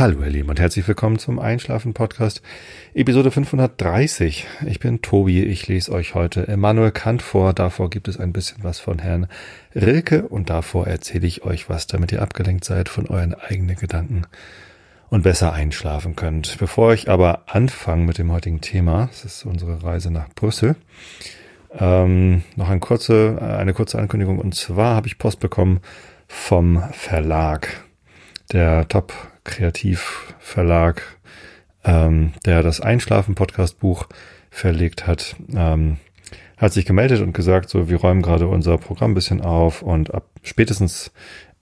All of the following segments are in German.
Hallo ihr Lieben und herzlich willkommen zum Einschlafen Podcast Episode 530. Ich bin Tobi, ich lese euch heute Immanuel Kant vor, davor gibt es ein bisschen was von Herrn Rilke und davor erzähle ich euch was, damit ihr abgelenkt seid von euren eigenen Gedanken und besser einschlafen könnt. Bevor ich aber anfange mit dem heutigen Thema, das ist unsere Reise nach Brüssel, ähm, noch eine kurze, eine kurze Ankündigung und zwar habe ich Post bekommen vom Verlag. Der Top Kreativverlag, ähm, der das Einschlafen-Podcast-Buch verlegt hat, ähm, hat sich gemeldet und gesagt, so, wir räumen gerade unser Programm ein bisschen auf und ab spätestens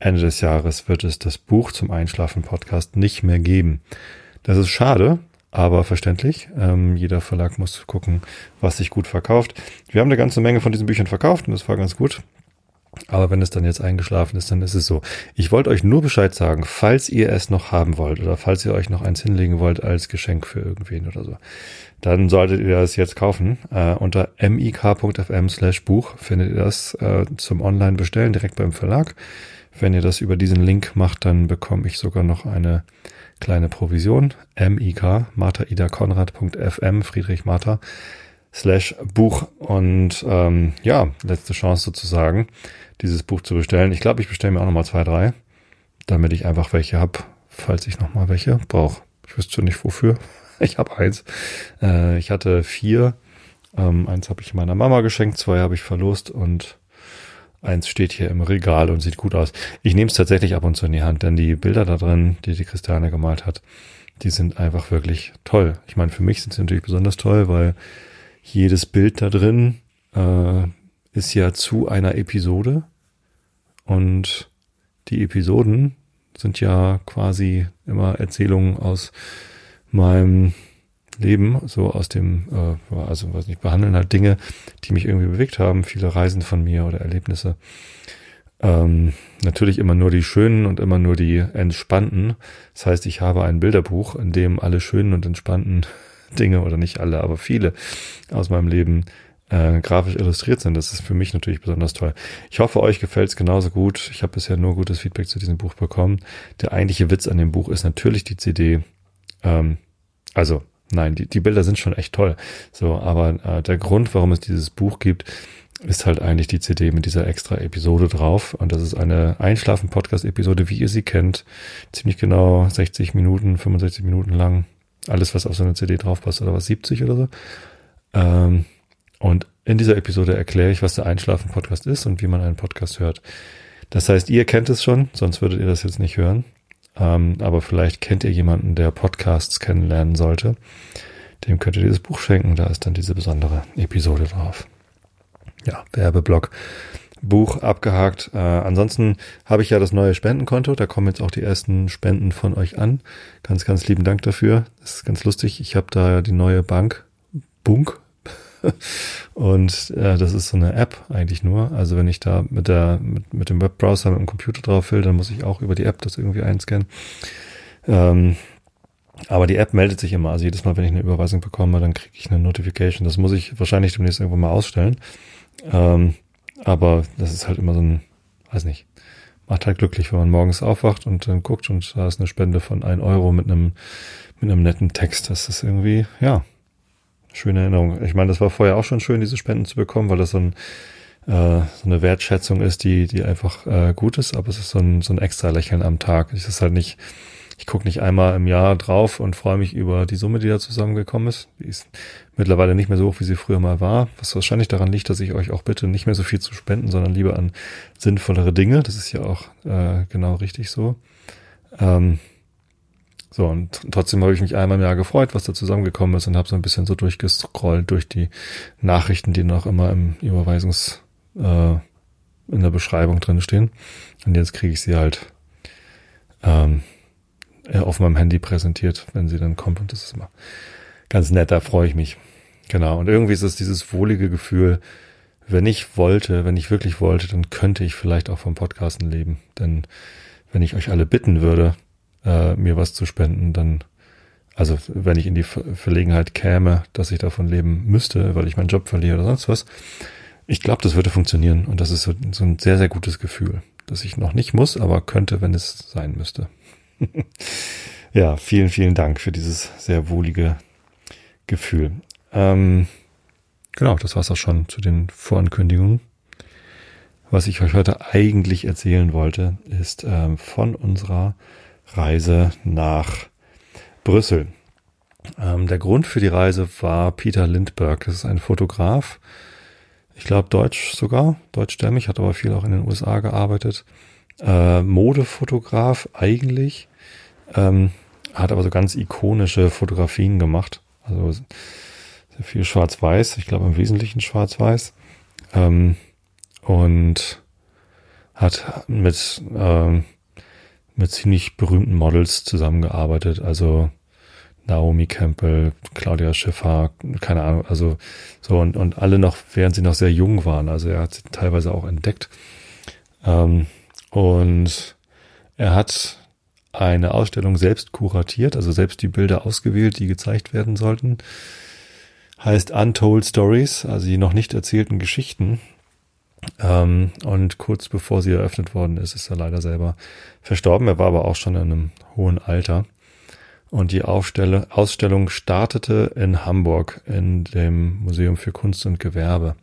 Ende des Jahres wird es das Buch zum Einschlafen-Podcast nicht mehr geben. Das ist schade, aber verständlich. Ähm, jeder Verlag muss gucken, was sich gut verkauft. Wir haben eine ganze Menge von diesen Büchern verkauft und das war ganz gut. Aber wenn es dann jetzt eingeschlafen ist, dann ist es so. Ich wollte euch nur Bescheid sagen, falls ihr es noch haben wollt oder falls ihr euch noch eins hinlegen wollt als Geschenk für irgendwen oder so, dann solltet ihr das jetzt kaufen. Äh, unter mik.fm slash Buch findet ihr das äh, zum Online-Bestellen direkt beim Verlag. Wenn ihr das über diesen Link macht, dann bekomme ich sogar noch eine kleine Provision. mik, Friedrich Martha slash Buch. Und ähm, ja, letzte Chance sozusagen, dieses Buch zu bestellen. Ich glaube, ich bestelle mir auch nochmal zwei, drei, damit ich einfach welche hab, falls ich nochmal welche brauche. Ich wüsste nicht wofür. Ich habe eins. Äh, ich hatte vier. Ähm, eins habe ich meiner Mama geschenkt, zwei habe ich verlost und eins steht hier im Regal und sieht gut aus. Ich nehme es tatsächlich ab und zu in die Hand, denn die Bilder da drin, die die Christiane gemalt hat, die sind einfach wirklich toll. Ich meine, für mich sind sie natürlich besonders toll, weil jedes Bild da drin äh, ist ja zu einer Episode und die Episoden sind ja quasi immer Erzählungen aus meinem Leben, so aus dem, äh, also weiß nicht, behandeln halt Dinge, die mich irgendwie bewegt haben, viele Reisen von mir oder Erlebnisse. Ähm, natürlich immer nur die schönen und immer nur die entspannten. Das heißt, ich habe ein Bilderbuch, in dem alle schönen und entspannten Dinge oder nicht alle, aber viele aus meinem Leben äh, grafisch illustriert sind. Das ist für mich natürlich besonders toll. Ich hoffe, euch gefällt es genauso gut. Ich habe bisher nur gutes Feedback zu diesem Buch bekommen. Der eigentliche Witz an dem Buch ist natürlich die CD. Ähm, also nein, die, die Bilder sind schon echt toll. So, aber äh, der Grund, warum es dieses Buch gibt, ist halt eigentlich die CD mit dieser extra Episode drauf. Und das ist eine Einschlafen-Podcast-Episode, wie ihr sie kennt. Ziemlich genau 60 Minuten, 65 Minuten lang. Alles, was auf so eine CD draufpasst, oder was, 70 oder so. Ähm, und in dieser Episode erkläre ich, was der Einschlafen-Podcast ist und wie man einen Podcast hört. Das heißt, ihr kennt es schon, sonst würdet ihr das jetzt nicht hören. Ähm, aber vielleicht kennt ihr jemanden, der Podcasts kennenlernen sollte. Dem könnt ihr dieses Buch schenken. Da ist dann diese besondere Episode drauf. Ja, Werbeblock. Buch abgehakt. Äh, ansonsten habe ich ja das neue Spendenkonto. Da kommen jetzt auch die ersten Spenden von euch an. Ganz, ganz lieben Dank dafür. Das ist ganz lustig. Ich habe da die neue Bank, Bunk. Und äh, das ist so eine App eigentlich nur. Also wenn ich da mit der mit, mit dem Webbrowser mit dem Computer drauf will, dann muss ich auch über die App das irgendwie einscannen. Ähm, aber die App meldet sich immer. Also jedes Mal, wenn ich eine Überweisung bekomme, dann kriege ich eine Notification. Das muss ich wahrscheinlich demnächst irgendwann mal ausstellen. Ähm, aber das ist halt immer so ein, weiß nicht, macht halt glücklich, wenn man morgens aufwacht und dann guckt und da ist eine Spende von ein Euro mit einem, mit einem netten Text. Das ist irgendwie, ja, schöne Erinnerung. Ich meine, das war vorher auch schon schön, diese Spenden zu bekommen, weil das so, ein, äh, so eine Wertschätzung ist, die, die einfach äh, gut ist, aber es ist so ein, so ein extra Lächeln am Tag. Es ist halt nicht, ich gucke nicht einmal im Jahr drauf und freue mich über die Summe, die da zusammengekommen ist. Die ist mittlerweile nicht mehr so hoch, wie sie früher mal war, was wahrscheinlich daran liegt, dass ich euch auch bitte, nicht mehr so viel zu spenden, sondern lieber an sinnvollere Dinge. Das ist ja auch äh, genau richtig so. Ähm, so, und trotzdem habe ich mich einmal im Jahr gefreut, was da zusammengekommen ist und habe so ein bisschen so durchgescrollt durch die Nachrichten, die noch immer im Überweisungs, äh, in der Beschreibung drin stehen. Und jetzt kriege ich sie halt ähm, äh, auf meinem Handy präsentiert, wenn sie dann kommt. Und das ist immer ganz nett, da freue ich mich. Genau. Und irgendwie ist es dieses wohlige Gefühl, wenn ich wollte, wenn ich wirklich wollte, dann könnte ich vielleicht auch vom Podcasten leben. Denn wenn ich euch alle bitten würde, äh, mir was zu spenden, dann, also wenn ich in die Verlegenheit käme, dass ich davon leben müsste, weil ich meinen Job verliere oder sonst was, ich glaube, das würde funktionieren. Und das ist so, so ein sehr, sehr gutes Gefühl, dass ich noch nicht muss, aber könnte, wenn es sein müsste. Ja, vielen, vielen Dank für dieses sehr wohlige Gefühl. Ähm, genau, das war's auch schon zu den Vorankündigungen. Was ich euch heute eigentlich erzählen wollte, ist ähm, von unserer Reise nach Brüssel. Ähm, der Grund für die Reise war Peter Lindbergh. Das ist ein Fotograf, ich glaube deutsch sogar, deutschstämmig, hat aber viel auch in den USA gearbeitet. Äh, Modefotograf eigentlich, ähm, hat aber so ganz ikonische Fotografien gemacht. Also sehr viel Schwarz-Weiß, ich glaube im Wesentlichen Schwarz-Weiß. Ähm, und hat mit, ähm, mit ziemlich berühmten Models zusammengearbeitet. Also Naomi Campbell, Claudia Schiffer, keine Ahnung, also so und, und alle noch, während sie noch sehr jung waren. Also er hat sie teilweise auch entdeckt. Ähm, und er hat eine Ausstellung selbst kuratiert, also selbst die Bilder ausgewählt, die gezeigt werden sollten. Heißt Untold Stories, also die noch nicht erzählten Geschichten. Ähm, und kurz bevor sie eröffnet worden ist, ist er leider selber verstorben. Er war aber auch schon in einem hohen Alter. Und die Ausstellung startete in Hamburg in dem Museum für Kunst und Gewerbe.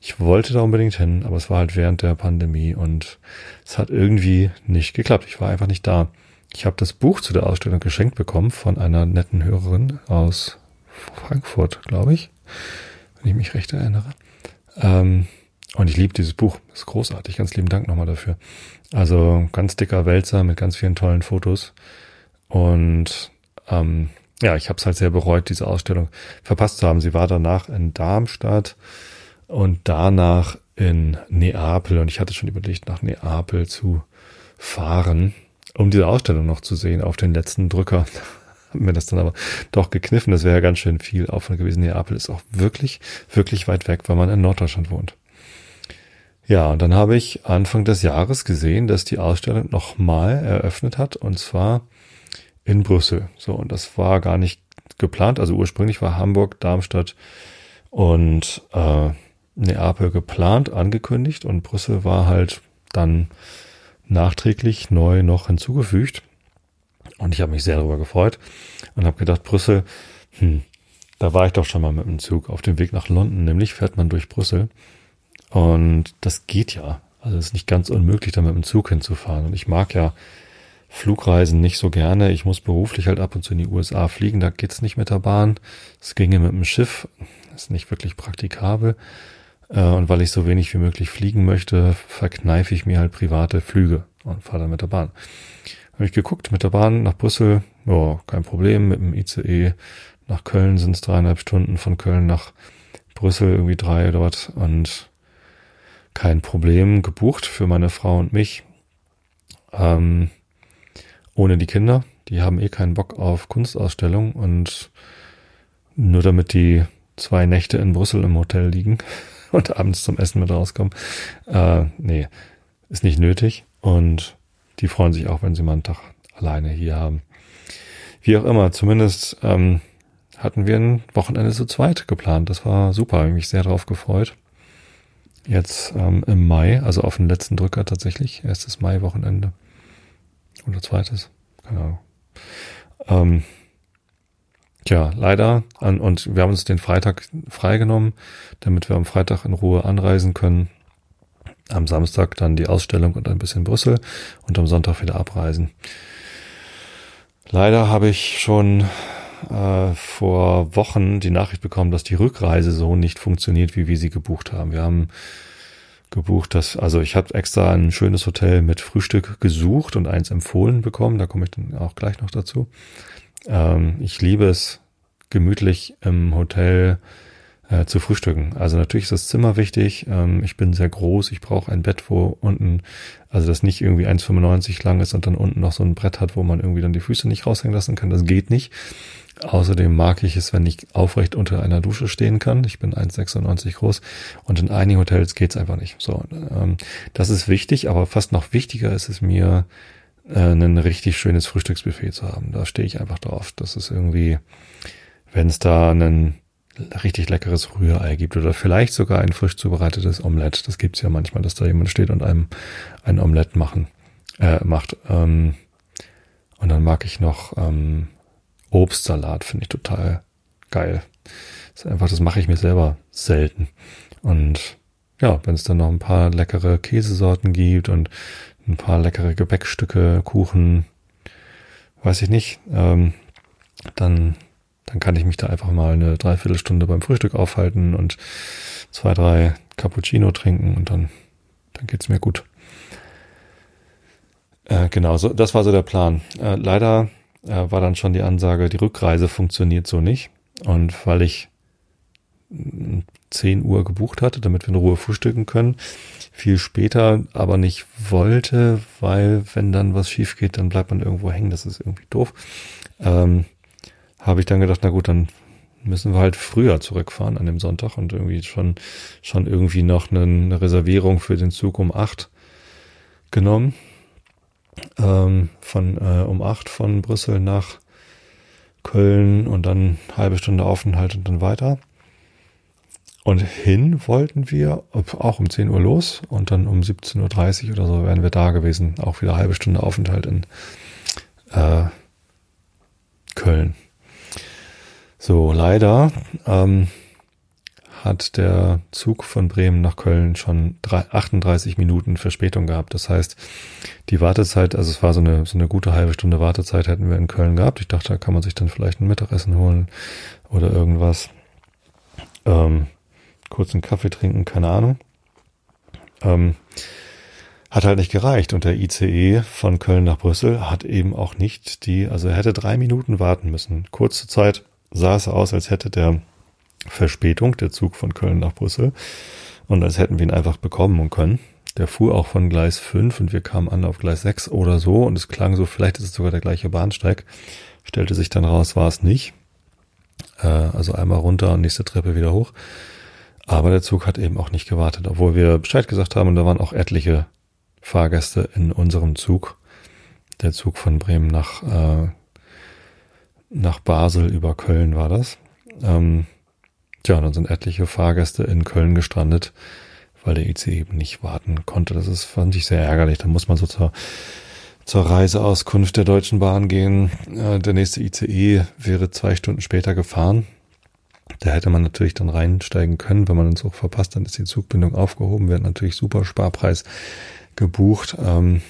Ich wollte da unbedingt hin, aber es war halt während der Pandemie und es hat irgendwie nicht geklappt. Ich war einfach nicht da. Ich habe das Buch zu der Ausstellung geschenkt bekommen von einer netten Hörerin aus Frankfurt, glaube ich, wenn ich mich recht erinnere. Ähm, und ich liebe dieses Buch. Ist großartig. Ganz lieben Dank nochmal dafür. Also ganz dicker Wälzer mit ganz vielen tollen Fotos. Und ähm, ja, ich habe es halt sehr bereut, diese Ausstellung verpasst zu haben. Sie war danach in Darmstadt und danach in Neapel. Und ich hatte schon überlegt, nach Neapel zu fahren, um diese Ausstellung noch zu sehen auf den letzten Drücker. Haben mir das dann aber doch gekniffen. Das wäre ja ganz schön viel Aufwand gewesen. Neapel ist auch wirklich, wirklich weit weg, weil man in Norddeutschland wohnt. Ja, und dann habe ich Anfang des Jahres gesehen, dass die Ausstellung nochmal eröffnet hat, und zwar in Brüssel. So, und das war gar nicht geplant. Also ursprünglich war Hamburg, Darmstadt und äh, Neapel geplant, angekündigt, und Brüssel war halt dann nachträglich neu noch hinzugefügt. Und ich habe mich sehr darüber gefreut und habe gedacht, Brüssel, hm, da war ich doch schon mal mit dem Zug auf dem Weg nach London, nämlich fährt man durch Brüssel. Und das geht ja. Also es ist nicht ganz unmöglich, da mit dem Zug hinzufahren. Und ich mag ja Flugreisen nicht so gerne. Ich muss beruflich halt ab und zu in die USA fliegen. Da geht's nicht mit der Bahn. Es ginge mit dem Schiff. ist nicht wirklich praktikabel. Äh, und weil ich so wenig wie möglich fliegen möchte, verkneife ich mir halt private Flüge und fahre dann mit der Bahn. Habe ich geguckt, mit der Bahn nach Brüssel, ja, kein Problem. Mit dem ICE nach Köln sind es dreieinhalb Stunden, von Köln nach Brüssel irgendwie drei dort und kein Problem gebucht für meine Frau und mich. Ähm, ohne die Kinder. Die haben eh keinen Bock auf Kunstausstellung und nur damit die zwei Nächte in Brüssel im Hotel liegen und abends zum Essen mit rauskommen. Äh, nee, ist nicht nötig. Und die freuen sich auch, wenn sie mal einen Tag alleine hier haben. Wie auch immer, zumindest ähm, hatten wir ein Wochenende zu zweit geplant. Das war super, habe mich sehr darauf gefreut jetzt ähm, im Mai, also auf den letzten Drücker tatsächlich, erstes Mai-Wochenende. Oder zweites, keine Ahnung. Ähm, tja, leider, und wir haben uns den Freitag freigenommen, damit wir am Freitag in Ruhe anreisen können. Am Samstag dann die Ausstellung und ein bisschen Brüssel und am Sonntag wieder abreisen. Leider habe ich schon äh, vor Wochen die Nachricht bekommen, dass die Rückreise so nicht funktioniert, wie wir sie gebucht haben. Wir haben gebucht, dass, also ich habe extra ein schönes Hotel mit Frühstück gesucht und eins empfohlen bekommen. Da komme ich dann auch gleich noch dazu. Ähm, ich liebe es, gemütlich im Hotel äh, zu frühstücken. Also natürlich ist das Zimmer wichtig. Ähm, ich bin sehr groß. Ich brauche ein Bett, wo unten, also das nicht irgendwie 1,95 lang ist und dann unten noch so ein Brett hat, wo man irgendwie dann die Füße nicht raushängen lassen kann. Das geht nicht. Außerdem mag ich es, wenn ich aufrecht unter einer Dusche stehen kann. Ich bin 1,96 groß und in einigen Hotels geht's einfach nicht. So, ähm, das ist wichtig, aber fast noch wichtiger ist es mir, äh, ein richtig schönes Frühstücksbuffet zu haben. Da stehe ich einfach drauf. Das ist irgendwie, wenn es da ein richtig leckeres Rührei gibt oder vielleicht sogar ein frisch zubereitetes Omelett. Das gibt's ja manchmal, dass da jemand steht und einem ein Omelett machen äh, macht. Ähm, Und dann mag ich noch ähm, Obstsalat, finde ich total geil. Das ist einfach, das mache ich mir selber selten. Und ja, wenn es dann noch ein paar leckere Käsesorten gibt und ein paar leckere Gebäckstücke, Kuchen, weiß ich nicht, ähm, dann, dann kann ich mich da einfach mal eine Dreiviertelstunde beim Frühstück aufhalten und zwei, drei Cappuccino trinken und dann, dann geht's mir gut. Äh, genau, so, das war so der Plan. Äh, leider äh, war dann schon die Ansage, die Rückreise funktioniert so nicht. Und weil ich 10 Uhr gebucht hatte, damit wir in Ruhe frühstücken können, viel später aber nicht wollte, weil wenn dann was schief geht, dann bleibt man irgendwo hängen, das ist irgendwie doof. Ähm, habe ich dann gedacht, na gut, dann müssen wir halt früher zurückfahren an dem Sonntag und irgendwie schon, schon irgendwie noch eine Reservierung für den Zug um acht genommen ähm, von äh, um acht von Brüssel nach Köln und dann halbe Stunde Aufenthalt und dann weiter. Und hin wollten wir auch um 10 Uhr los und dann um 17.30 Uhr oder so wären wir da gewesen. Auch wieder halbe Stunde Aufenthalt in äh, Köln. So, leider ähm, hat der Zug von Bremen nach Köln schon 38 Minuten Verspätung gehabt. Das heißt, die Wartezeit, also es war so eine, so eine gute halbe Stunde Wartezeit hätten wir in Köln gehabt. Ich dachte, da kann man sich dann vielleicht ein Mittagessen holen oder irgendwas. Ähm, kurz einen Kaffee trinken, keine Ahnung. Ähm, hat halt nicht gereicht und der ICE von Köln nach Brüssel hat eben auch nicht die, also er hätte drei Minuten warten müssen. Kurze Zeit sah es aus, als hätte der Verspätung, der Zug von Köln nach Brüssel. Und als hätten wir ihn einfach bekommen können. Der fuhr auch von Gleis 5 und wir kamen an auf Gleis 6 oder so und es klang so, vielleicht ist es sogar der gleiche Bahnsteig. Stellte sich dann raus, war es nicht. Äh, also einmal runter und nächste Treppe wieder hoch. Aber der Zug hat eben auch nicht gewartet, obwohl wir Bescheid gesagt haben und da waren auch etliche Fahrgäste in unserem Zug. Der Zug von Bremen nach, äh, nach Basel über Köln war das. Ähm, Tja, und dann sind etliche Fahrgäste in Köln gestrandet, weil der IC eben nicht warten konnte. Das ist, fand ich sehr ärgerlich. Da muss man so zur, zur Reiseauskunft der Deutschen Bahn gehen. Äh, der nächste ICE wäre zwei Stunden später gefahren. Da hätte man natürlich dann reinsteigen können. Wenn man den Zug verpasst, dann ist die Zugbindung aufgehoben. Wir hatten natürlich super Sparpreis gebucht. Ähm,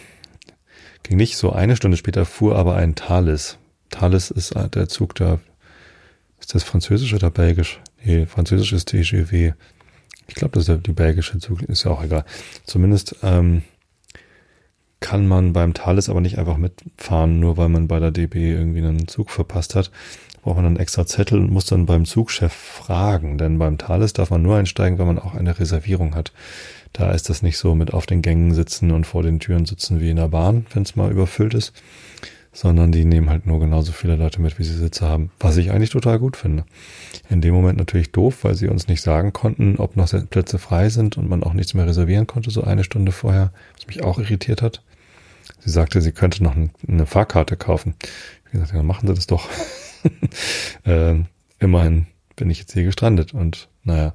ging nicht so eine Stunde später, fuhr aber ein Thales. Thales ist äh, der Zug, der ist das französisch oder belgisch? Nee, französisch ist TGV. Ich glaube, das ist ja die belgische Zug, ist ja auch egal. Zumindest ähm, kann man beim Thales aber nicht einfach mitfahren, nur weil man bei der DB irgendwie einen Zug verpasst hat. Braucht man einen extra Zettel und muss dann beim Zugchef fragen. Denn beim Thales darf man nur einsteigen, wenn man auch eine Reservierung hat. Da ist das nicht so mit auf den Gängen sitzen und vor den Türen sitzen wie in der Bahn, wenn es mal überfüllt ist sondern die nehmen halt nur genauso viele Leute mit, wie sie Sitze haben, was ich eigentlich total gut finde. In dem Moment natürlich doof, weil sie uns nicht sagen konnten, ob noch Plätze frei sind und man auch nichts mehr reservieren konnte, so eine Stunde vorher, was mich auch irritiert hat. Sie sagte, sie könnte noch eine Fahrkarte kaufen. Ich gesagt, ja, machen Sie das doch. äh, immerhin bin ich jetzt hier gestrandet und naja,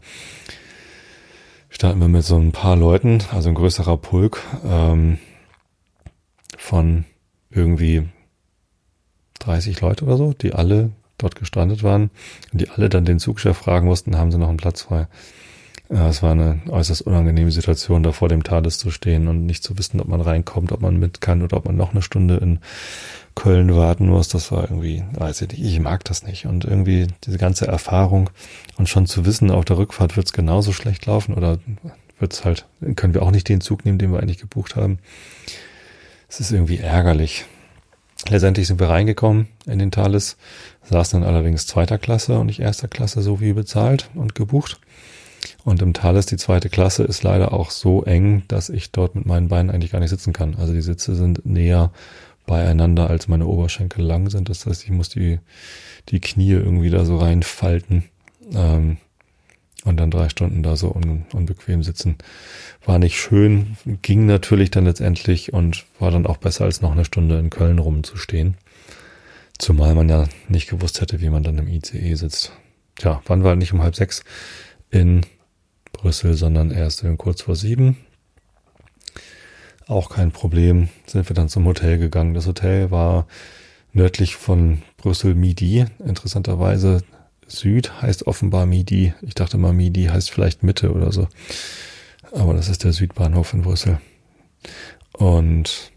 starten wir mit so ein paar Leuten, also ein größerer Pulk ähm, von irgendwie 30 Leute oder so, die alle dort gestrandet waren und die alle dann den Zugchef fragen mussten, haben sie noch einen Platz frei. Es war eine äußerst unangenehme Situation, da vor dem Thales zu stehen und nicht zu wissen, ob man reinkommt, ob man mit kann oder ob man noch eine Stunde in Köln warten muss. Das war irgendwie, weiß ich nicht, ich mag das nicht. Und irgendwie diese ganze Erfahrung und schon zu wissen, auf der Rückfahrt wird es genauso schlecht laufen oder wird es halt, können wir auch nicht den Zug nehmen, den wir eigentlich gebucht haben. Es ist irgendwie ärgerlich. Letztendlich sind wir reingekommen in den Thales, saßen dann allerdings zweiter Klasse und nicht erster Klasse, so wie bezahlt und gebucht. Und im Thales, die zweite Klasse, ist leider auch so eng, dass ich dort mit meinen Beinen eigentlich gar nicht sitzen kann. Also die Sitze sind näher beieinander, als meine Oberschenkel lang sind. Das heißt, ich muss die, die Knie irgendwie da so reinfalten. Ähm, und dann drei Stunden da so un, unbequem sitzen. War nicht schön, ging natürlich dann letztendlich und war dann auch besser als noch eine Stunde in Köln rumzustehen. Zumal man ja nicht gewusst hätte, wie man dann im ICE sitzt. Tja, wann war nicht um halb sechs in Brüssel, sondern erst kurz vor sieben. Auch kein Problem, sind wir dann zum Hotel gegangen. Das Hotel war nördlich von Brüssel Midi. Interessanterweise Süd heißt offenbar Midi. Ich dachte mal, Midi heißt vielleicht Mitte oder so. Aber das ist der Südbahnhof in Brüssel. Und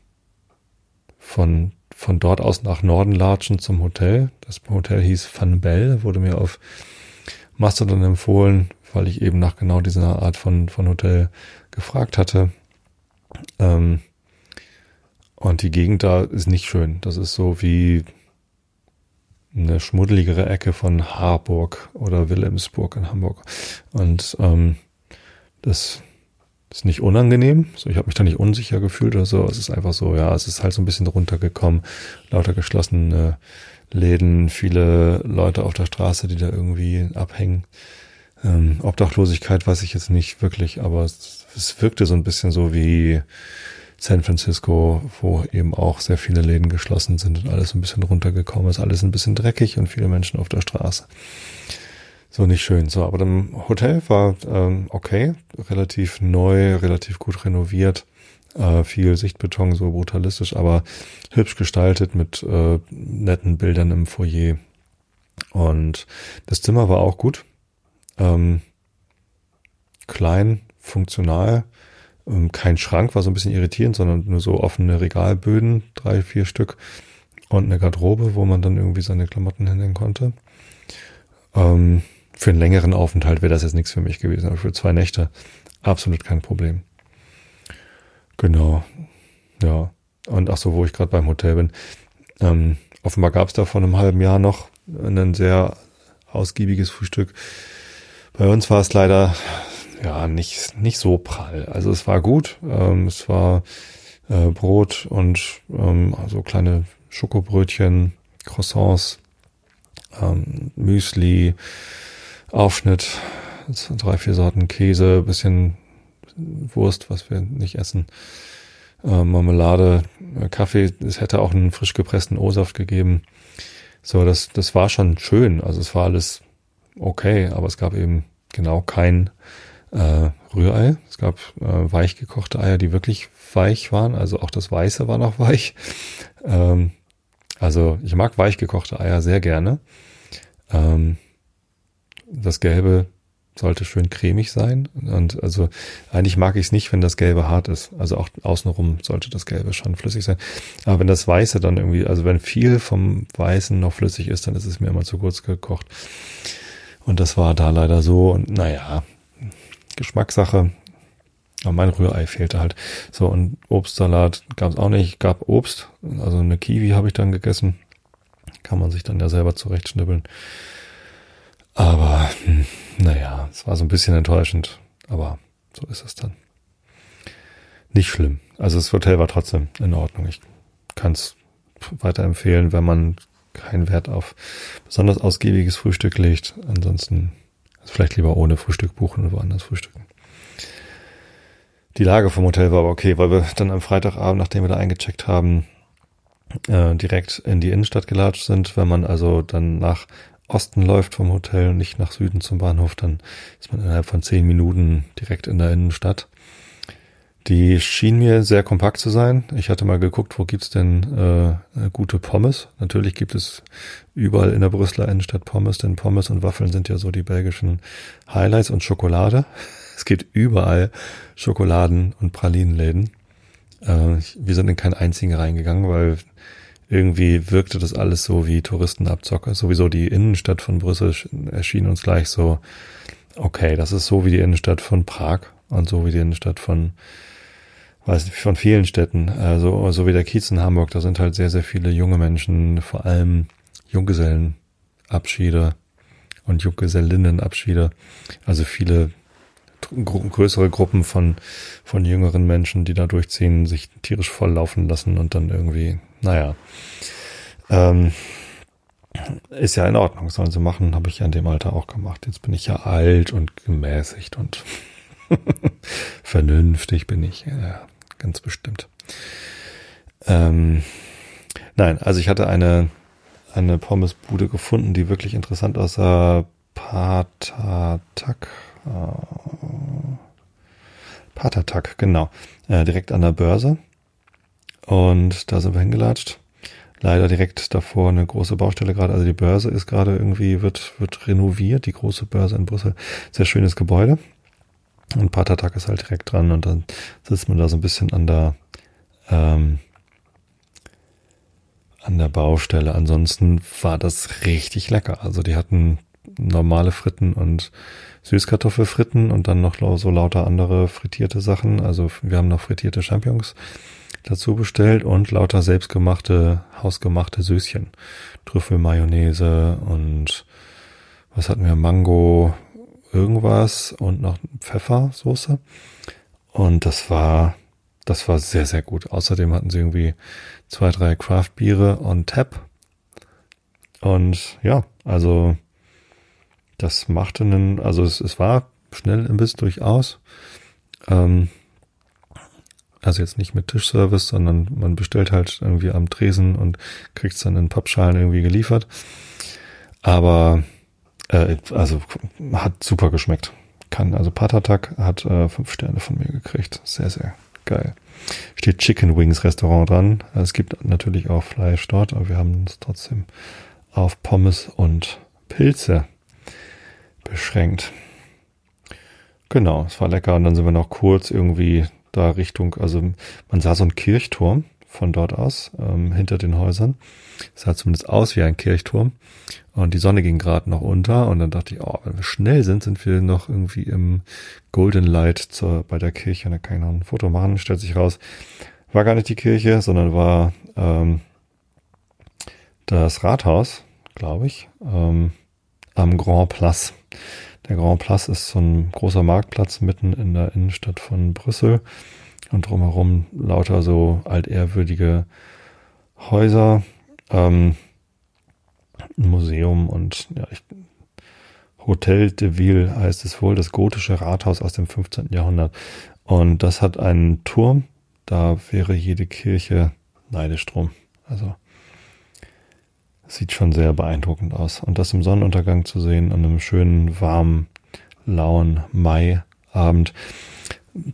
von, von dort aus nach Norden latschen zum Hotel. Das Hotel hieß Van Bell, wurde mir auf Mastodon empfohlen, weil ich eben nach genau dieser Art von, von Hotel gefragt hatte. Ähm, und die Gegend da ist nicht schön. Das ist so wie eine schmuddeligere Ecke von Harburg oder Wilhelmsburg in Hamburg. Und ähm, das ist nicht unangenehm. So, ich habe mich da nicht unsicher gefühlt oder so. Es ist einfach so, ja, es ist halt so ein bisschen runtergekommen. Lauter geschlossene Läden, viele Leute auf der Straße, die da irgendwie abhängen. Ähm, Obdachlosigkeit weiß ich jetzt nicht wirklich, aber es, es wirkte so ein bisschen so wie San Francisco, wo eben auch sehr viele Läden geschlossen sind und alles ein bisschen runtergekommen ist, alles ein bisschen dreckig und viele Menschen auf der Straße. So nicht schön. So, aber das Hotel war ähm, okay, relativ neu, relativ gut renoviert, äh, viel Sichtbeton, so brutalistisch, aber hübsch gestaltet mit äh, netten Bildern im Foyer. Und das Zimmer war auch gut. Ähm, klein, funktional, ähm, kein Schrank, war so ein bisschen irritierend, sondern nur so offene Regalböden, drei, vier Stück und eine Garderobe, wo man dann irgendwie seine Klamotten hinhängen konnte. Ähm, für einen längeren Aufenthalt wäre das jetzt nichts für mich gewesen, aber für zwei Nächte absolut kein Problem. Genau. Ja. Und ach so, wo ich gerade beim Hotel bin. Ähm, offenbar gab es da vor einem halben Jahr noch ein sehr ausgiebiges Frühstück. Bei uns war es leider ja nicht nicht so prall. Also es war gut. Ähm, es war äh, Brot und ähm, also kleine Schokobrötchen, Croissants, ähm, Müsli, Aufschnitt, drei, vier Sorten Käse, bisschen Wurst, was wir nicht essen, äh, Marmelade, äh, Kaffee. Es hätte auch einen frisch gepressten O-Saft gegeben. So, das, das war schon schön. Also es war alles okay, aber es gab eben genau kein äh, Rührei. Es gab äh, weich gekochte Eier, die wirklich weich waren. Also auch das Weiße war noch weich. Ähm, also ich mag weich gekochte Eier sehr gerne. Ähm, das Gelbe sollte schön cremig sein. Und also eigentlich mag ich es nicht, wenn das Gelbe hart ist. Also auch außenrum sollte das Gelbe schon flüssig sein. Aber wenn das Weiße dann irgendwie, also wenn viel vom Weißen noch flüssig ist, dann ist es mir immer zu kurz gekocht. Und das war da leider so. Und naja, Geschmackssache. Aber mein Rührei fehlte halt. So, und Obstsalat gab es auch nicht. Gab Obst. Also eine Kiwi habe ich dann gegessen. Kann man sich dann ja selber zurechtschnibbeln. Aber hm, naja, es war so ein bisschen enttäuschend, aber so ist es dann. Nicht schlimm. Also das Hotel war trotzdem in Ordnung. Ich kann es weiterempfehlen, wenn man keinen Wert auf besonders ausgiebiges Frühstück legt. Ansonsten vielleicht lieber ohne Frühstück buchen und woanders frühstücken. Die Lage vom Hotel war aber okay, weil wir dann am Freitagabend, nachdem wir da eingecheckt haben, äh, direkt in die Innenstadt gelatscht sind. Wenn man also dann nach Osten läuft vom Hotel und nicht nach Süden zum Bahnhof, dann ist man innerhalb von zehn Minuten direkt in der Innenstadt. Die schien mir sehr kompakt zu sein. Ich hatte mal geguckt, wo gibt's denn äh, gute Pommes. Natürlich gibt es überall in der Brüsseler Innenstadt Pommes, denn Pommes und Waffeln sind ja so die belgischen Highlights und Schokolade. Es gibt überall Schokoladen- und Pralinenläden. Äh, wir sind in keinen einzigen reingegangen, weil irgendwie wirkte das alles so wie Touristenabzocker. Sowieso die Innenstadt von Brüssel erschien uns gleich so, okay, das ist so wie die Innenstadt von Prag und so wie die Innenstadt von, weiß nicht, von vielen Städten. Also so wie der Kiez in Hamburg, da sind halt sehr, sehr viele junge Menschen, vor allem Junggesellenabschiede und Junggesellinnenabschiede. Also viele größere Gruppen von, von jüngeren Menschen, die da durchziehen, sich tierisch volllaufen lassen und dann irgendwie naja. Ähm, ist ja in Ordnung, sollen sie machen, habe ich ja in dem Alter auch gemacht. Jetzt bin ich ja alt und gemäßigt und vernünftig bin ich, ja, ganz bestimmt. Ähm, nein, also ich hatte eine, eine Pommesbude gefunden, die wirklich interessant aussah. Patatak. Äh, Patatak, genau. Äh, direkt an der Börse. Und da sind wir hingelatscht. leider direkt davor eine große Baustelle gerade. Also die Börse ist gerade irgendwie, wird, wird renoviert, die große Börse in Brüssel. Sehr schönes Gebäude. Und Patertag ist halt direkt dran und dann sitzt man da so ein bisschen an der, ähm, an der Baustelle. Ansonsten war das richtig lecker. Also die hatten normale Fritten und Süßkartoffelfritten und dann noch so lauter andere frittierte Sachen. Also wir haben noch frittierte Champignons dazu bestellt und lauter selbstgemachte, hausgemachte Süßchen. Trüffelmayonnaise und was hatten wir? Mango, irgendwas und noch Pfeffersoße. Und das war, das war sehr, sehr gut. Außerdem hatten sie irgendwie zwei, drei Craft-Biere on tap. Und ja, also das machte einen, also es, es war schnell im Biss durchaus. Ähm, also jetzt nicht mit Tischservice, sondern man bestellt halt irgendwie am Tresen und kriegt es dann in Pappschalen irgendwie geliefert. Aber äh, also hat super geschmeckt. Kann, also Patatak hat äh, fünf Sterne von mir gekriegt. Sehr, sehr geil. Steht Chicken Wings Restaurant dran. Es gibt natürlich auch Fleisch dort, aber wir haben uns trotzdem auf Pommes und Pilze beschränkt. Genau, es war lecker und dann sind wir noch kurz irgendwie da Richtung, also man sah so einen Kirchturm von dort aus, ähm, hinter den Häusern. Es sah zumindest aus wie ein Kirchturm. Und die Sonne ging gerade noch unter und dann dachte ich, oh, wenn wir schnell sind, sind wir noch irgendwie im Golden Light zur, bei der Kirche. Und dann kann ich noch ein Foto machen. Stellt sich raus, war gar nicht die Kirche, sondern war ähm, das Rathaus, glaube ich, ähm, am Grand Place. Der Grand Place ist so ein großer Marktplatz mitten in der Innenstadt von Brüssel und drumherum lauter so altehrwürdige Häuser, ähm, Museum und ja, ich, Hotel de Ville heißt es wohl, das gotische Rathaus aus dem 15. Jahrhundert. Und das hat einen Turm, da wäre jede Kirche neidisch drum. Also Sieht schon sehr beeindruckend aus. Und das im Sonnenuntergang zu sehen, an einem schönen, warmen, lauen Maiabend,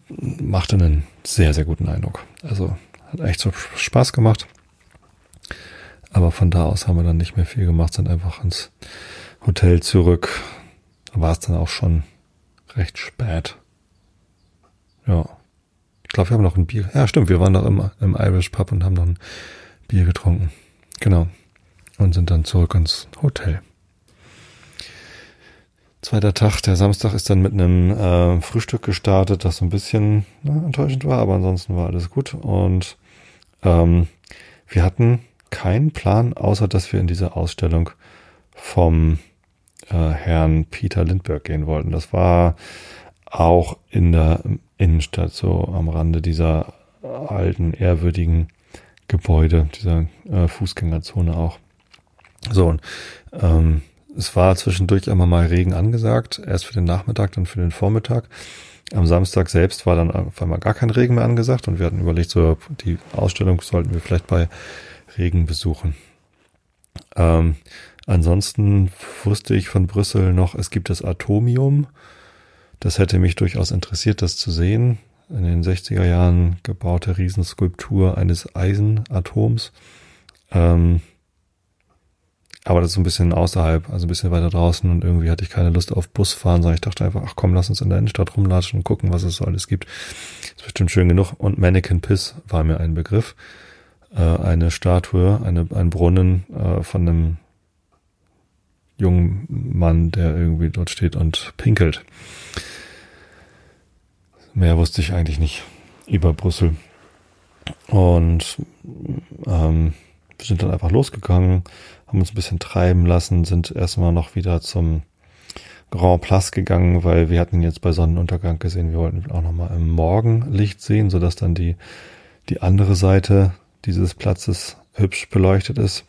machte einen sehr, sehr guten Eindruck. Also hat echt so Spaß gemacht. Aber von da aus haben wir dann nicht mehr viel gemacht, sind einfach ins Hotel zurück. Da war es dann auch schon recht spät. Ja. Ich glaube, wir haben noch ein Bier. Ja, stimmt, wir waren noch im, im Irish Pub und haben noch ein Bier getrunken. Genau und sind dann zurück ins Hotel. Zweiter Tag, der Samstag ist dann mit einem äh, Frühstück gestartet, das so ein bisschen na, enttäuschend war, aber ansonsten war alles gut. Und ähm, wir hatten keinen Plan, außer dass wir in diese Ausstellung vom äh, Herrn Peter Lindbergh gehen wollten. Das war auch in der Innenstadt, so am Rande dieser alten, ehrwürdigen Gebäude, dieser äh, Fußgängerzone auch. So, und ähm, es war zwischendurch einmal mal Regen angesagt, erst für den Nachmittag, dann für den Vormittag. Am Samstag selbst war dann auf einmal gar kein Regen mehr angesagt und wir hatten überlegt, so die Ausstellung sollten wir vielleicht bei Regen besuchen. Ähm, ansonsten wusste ich von Brüssel noch, es gibt das Atomium. Das hätte mich durchaus interessiert, das zu sehen. In den 60er Jahren gebaute Riesenskulptur eines Eisenatoms. Ähm, aber das ist ein bisschen außerhalb, also ein bisschen weiter draußen und irgendwie hatte ich keine Lust auf Busfahren, sondern ich dachte einfach, ach komm, lass uns in der Innenstadt rumlatschen und gucken, was es so alles gibt. ist bestimmt schön genug. Und Mannequin Piss war mir ein Begriff. Äh, eine Statue, eine, ein Brunnen äh, von einem jungen Mann, der irgendwie dort steht und pinkelt. Mehr wusste ich eigentlich nicht über Brüssel. Und ähm, wir sind dann einfach losgegangen, haben uns ein bisschen treiben lassen, sind erstmal noch wieder zum Grand Place gegangen, weil wir hatten jetzt bei Sonnenuntergang gesehen, wir wollten auch nochmal im Morgenlicht sehen, sodass dann die, die andere Seite dieses Platzes hübsch beleuchtet ist.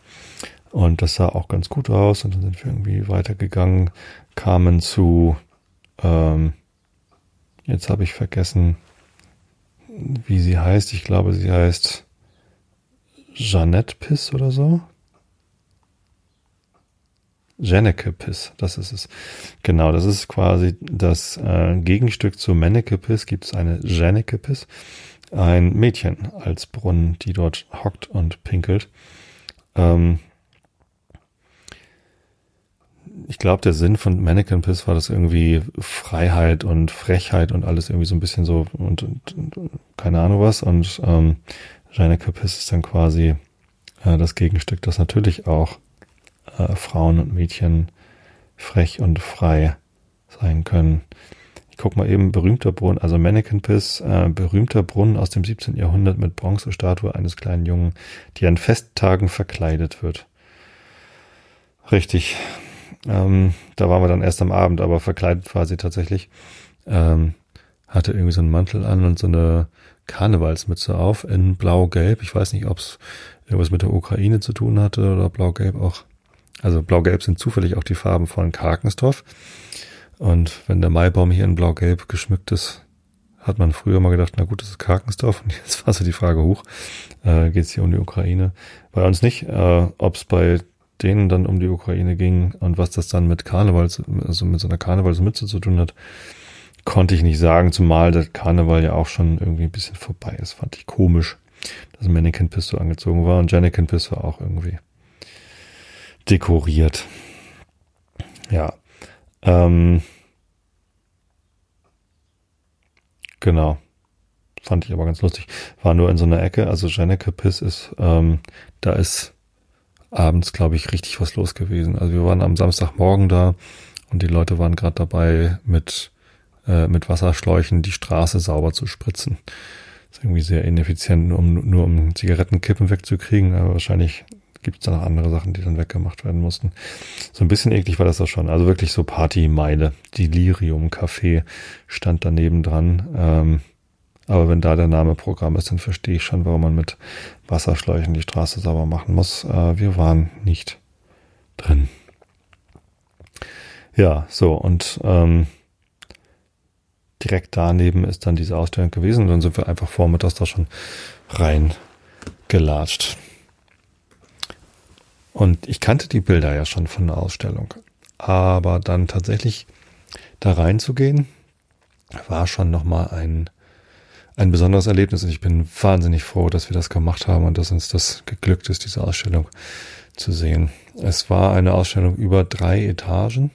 Und das sah auch ganz gut aus. Und dann sind wir irgendwie weitergegangen, kamen zu, ähm, jetzt habe ich vergessen, wie sie heißt. Ich glaube, sie heißt Jeannette Piss oder so. Jenneke Piss, das ist es. Genau, das ist quasi das äh, Gegenstück zu Menneke Piss, gibt es eine Jenneke Piss, ein Mädchen als Brunnen, die dort hockt und pinkelt. Ähm, ich glaube, der Sinn von Mannequin Piss war das irgendwie Freiheit und Frechheit und alles irgendwie so ein bisschen so und, und, und keine Ahnung was. Und ähm, Janneke Piss ist dann quasi äh, das Gegenstück, das natürlich auch äh, Frauen und Mädchen frech und frei sein können. Guck mal eben, berühmter Brunnen, also Mannequin Piss, äh, berühmter Brunnen aus dem 17. Jahrhundert mit Bronzestatue eines kleinen Jungen, die an Festtagen verkleidet wird. Richtig. Ähm, da waren wir dann erst am Abend, aber verkleidet war sie tatsächlich. Ähm, hatte irgendwie so einen Mantel an und so eine Karnevalsmütze auf in blau-gelb. Ich weiß nicht, ob es irgendwas mit der Ukraine zu tun hatte oder blau-gelb auch. Also blau-gelb sind zufällig auch die Farben von Karkensdorf. Und wenn der Maibaum hier in blau-gelb geschmückt ist, hat man früher mal gedacht, na gut, das ist Karkensdorf. Und jetzt war so die Frage hoch, äh, geht es hier um die Ukraine? Bei uns nicht. Äh, ob es bei denen dann um die Ukraine ging und was das dann mit Karnevals, also mit so einer Karnevalsmütze zu tun hat, konnte ich nicht sagen, zumal der Karneval ja auch schon irgendwie ein bisschen vorbei ist. Fand ich komisch, dass Mannequin Piss angezogen war und Janikin Piss auch irgendwie dekoriert. Ja. Ähm, genau. Fand ich aber ganz lustig. War nur in so einer Ecke. Also Janneke Piss ist, ähm, da ist abends, glaube ich, richtig was los gewesen. Also wir waren am Samstagmorgen da und die Leute waren gerade dabei, mit, äh, mit Wasserschläuchen die Straße sauber zu spritzen. Ist irgendwie sehr ineffizient, um, nur um Zigarettenkippen wegzukriegen, aber wahrscheinlich gibt es da noch andere Sachen, die dann weggemacht werden mussten. So ein bisschen eklig war das da schon. Also wirklich so Partymeile. Delirium Café stand daneben dran. Ähm, aber wenn da der Name Programm ist, dann verstehe ich schon, warum man mit Wasserschläuchen die Straße sauber machen muss. Äh, wir waren nicht drin. Ja, so und ähm, direkt daneben ist dann diese Ausstellung gewesen und dann sind wir einfach vormittags da schon reingelatscht. Und ich kannte die Bilder ja schon von der Ausstellung, aber dann tatsächlich da reinzugehen, war schon nochmal ein ein besonderes Erlebnis und ich bin wahnsinnig froh, dass wir das gemacht haben und dass uns das geglückt ist, diese Ausstellung zu sehen. Es war eine Ausstellung über drei Etagen.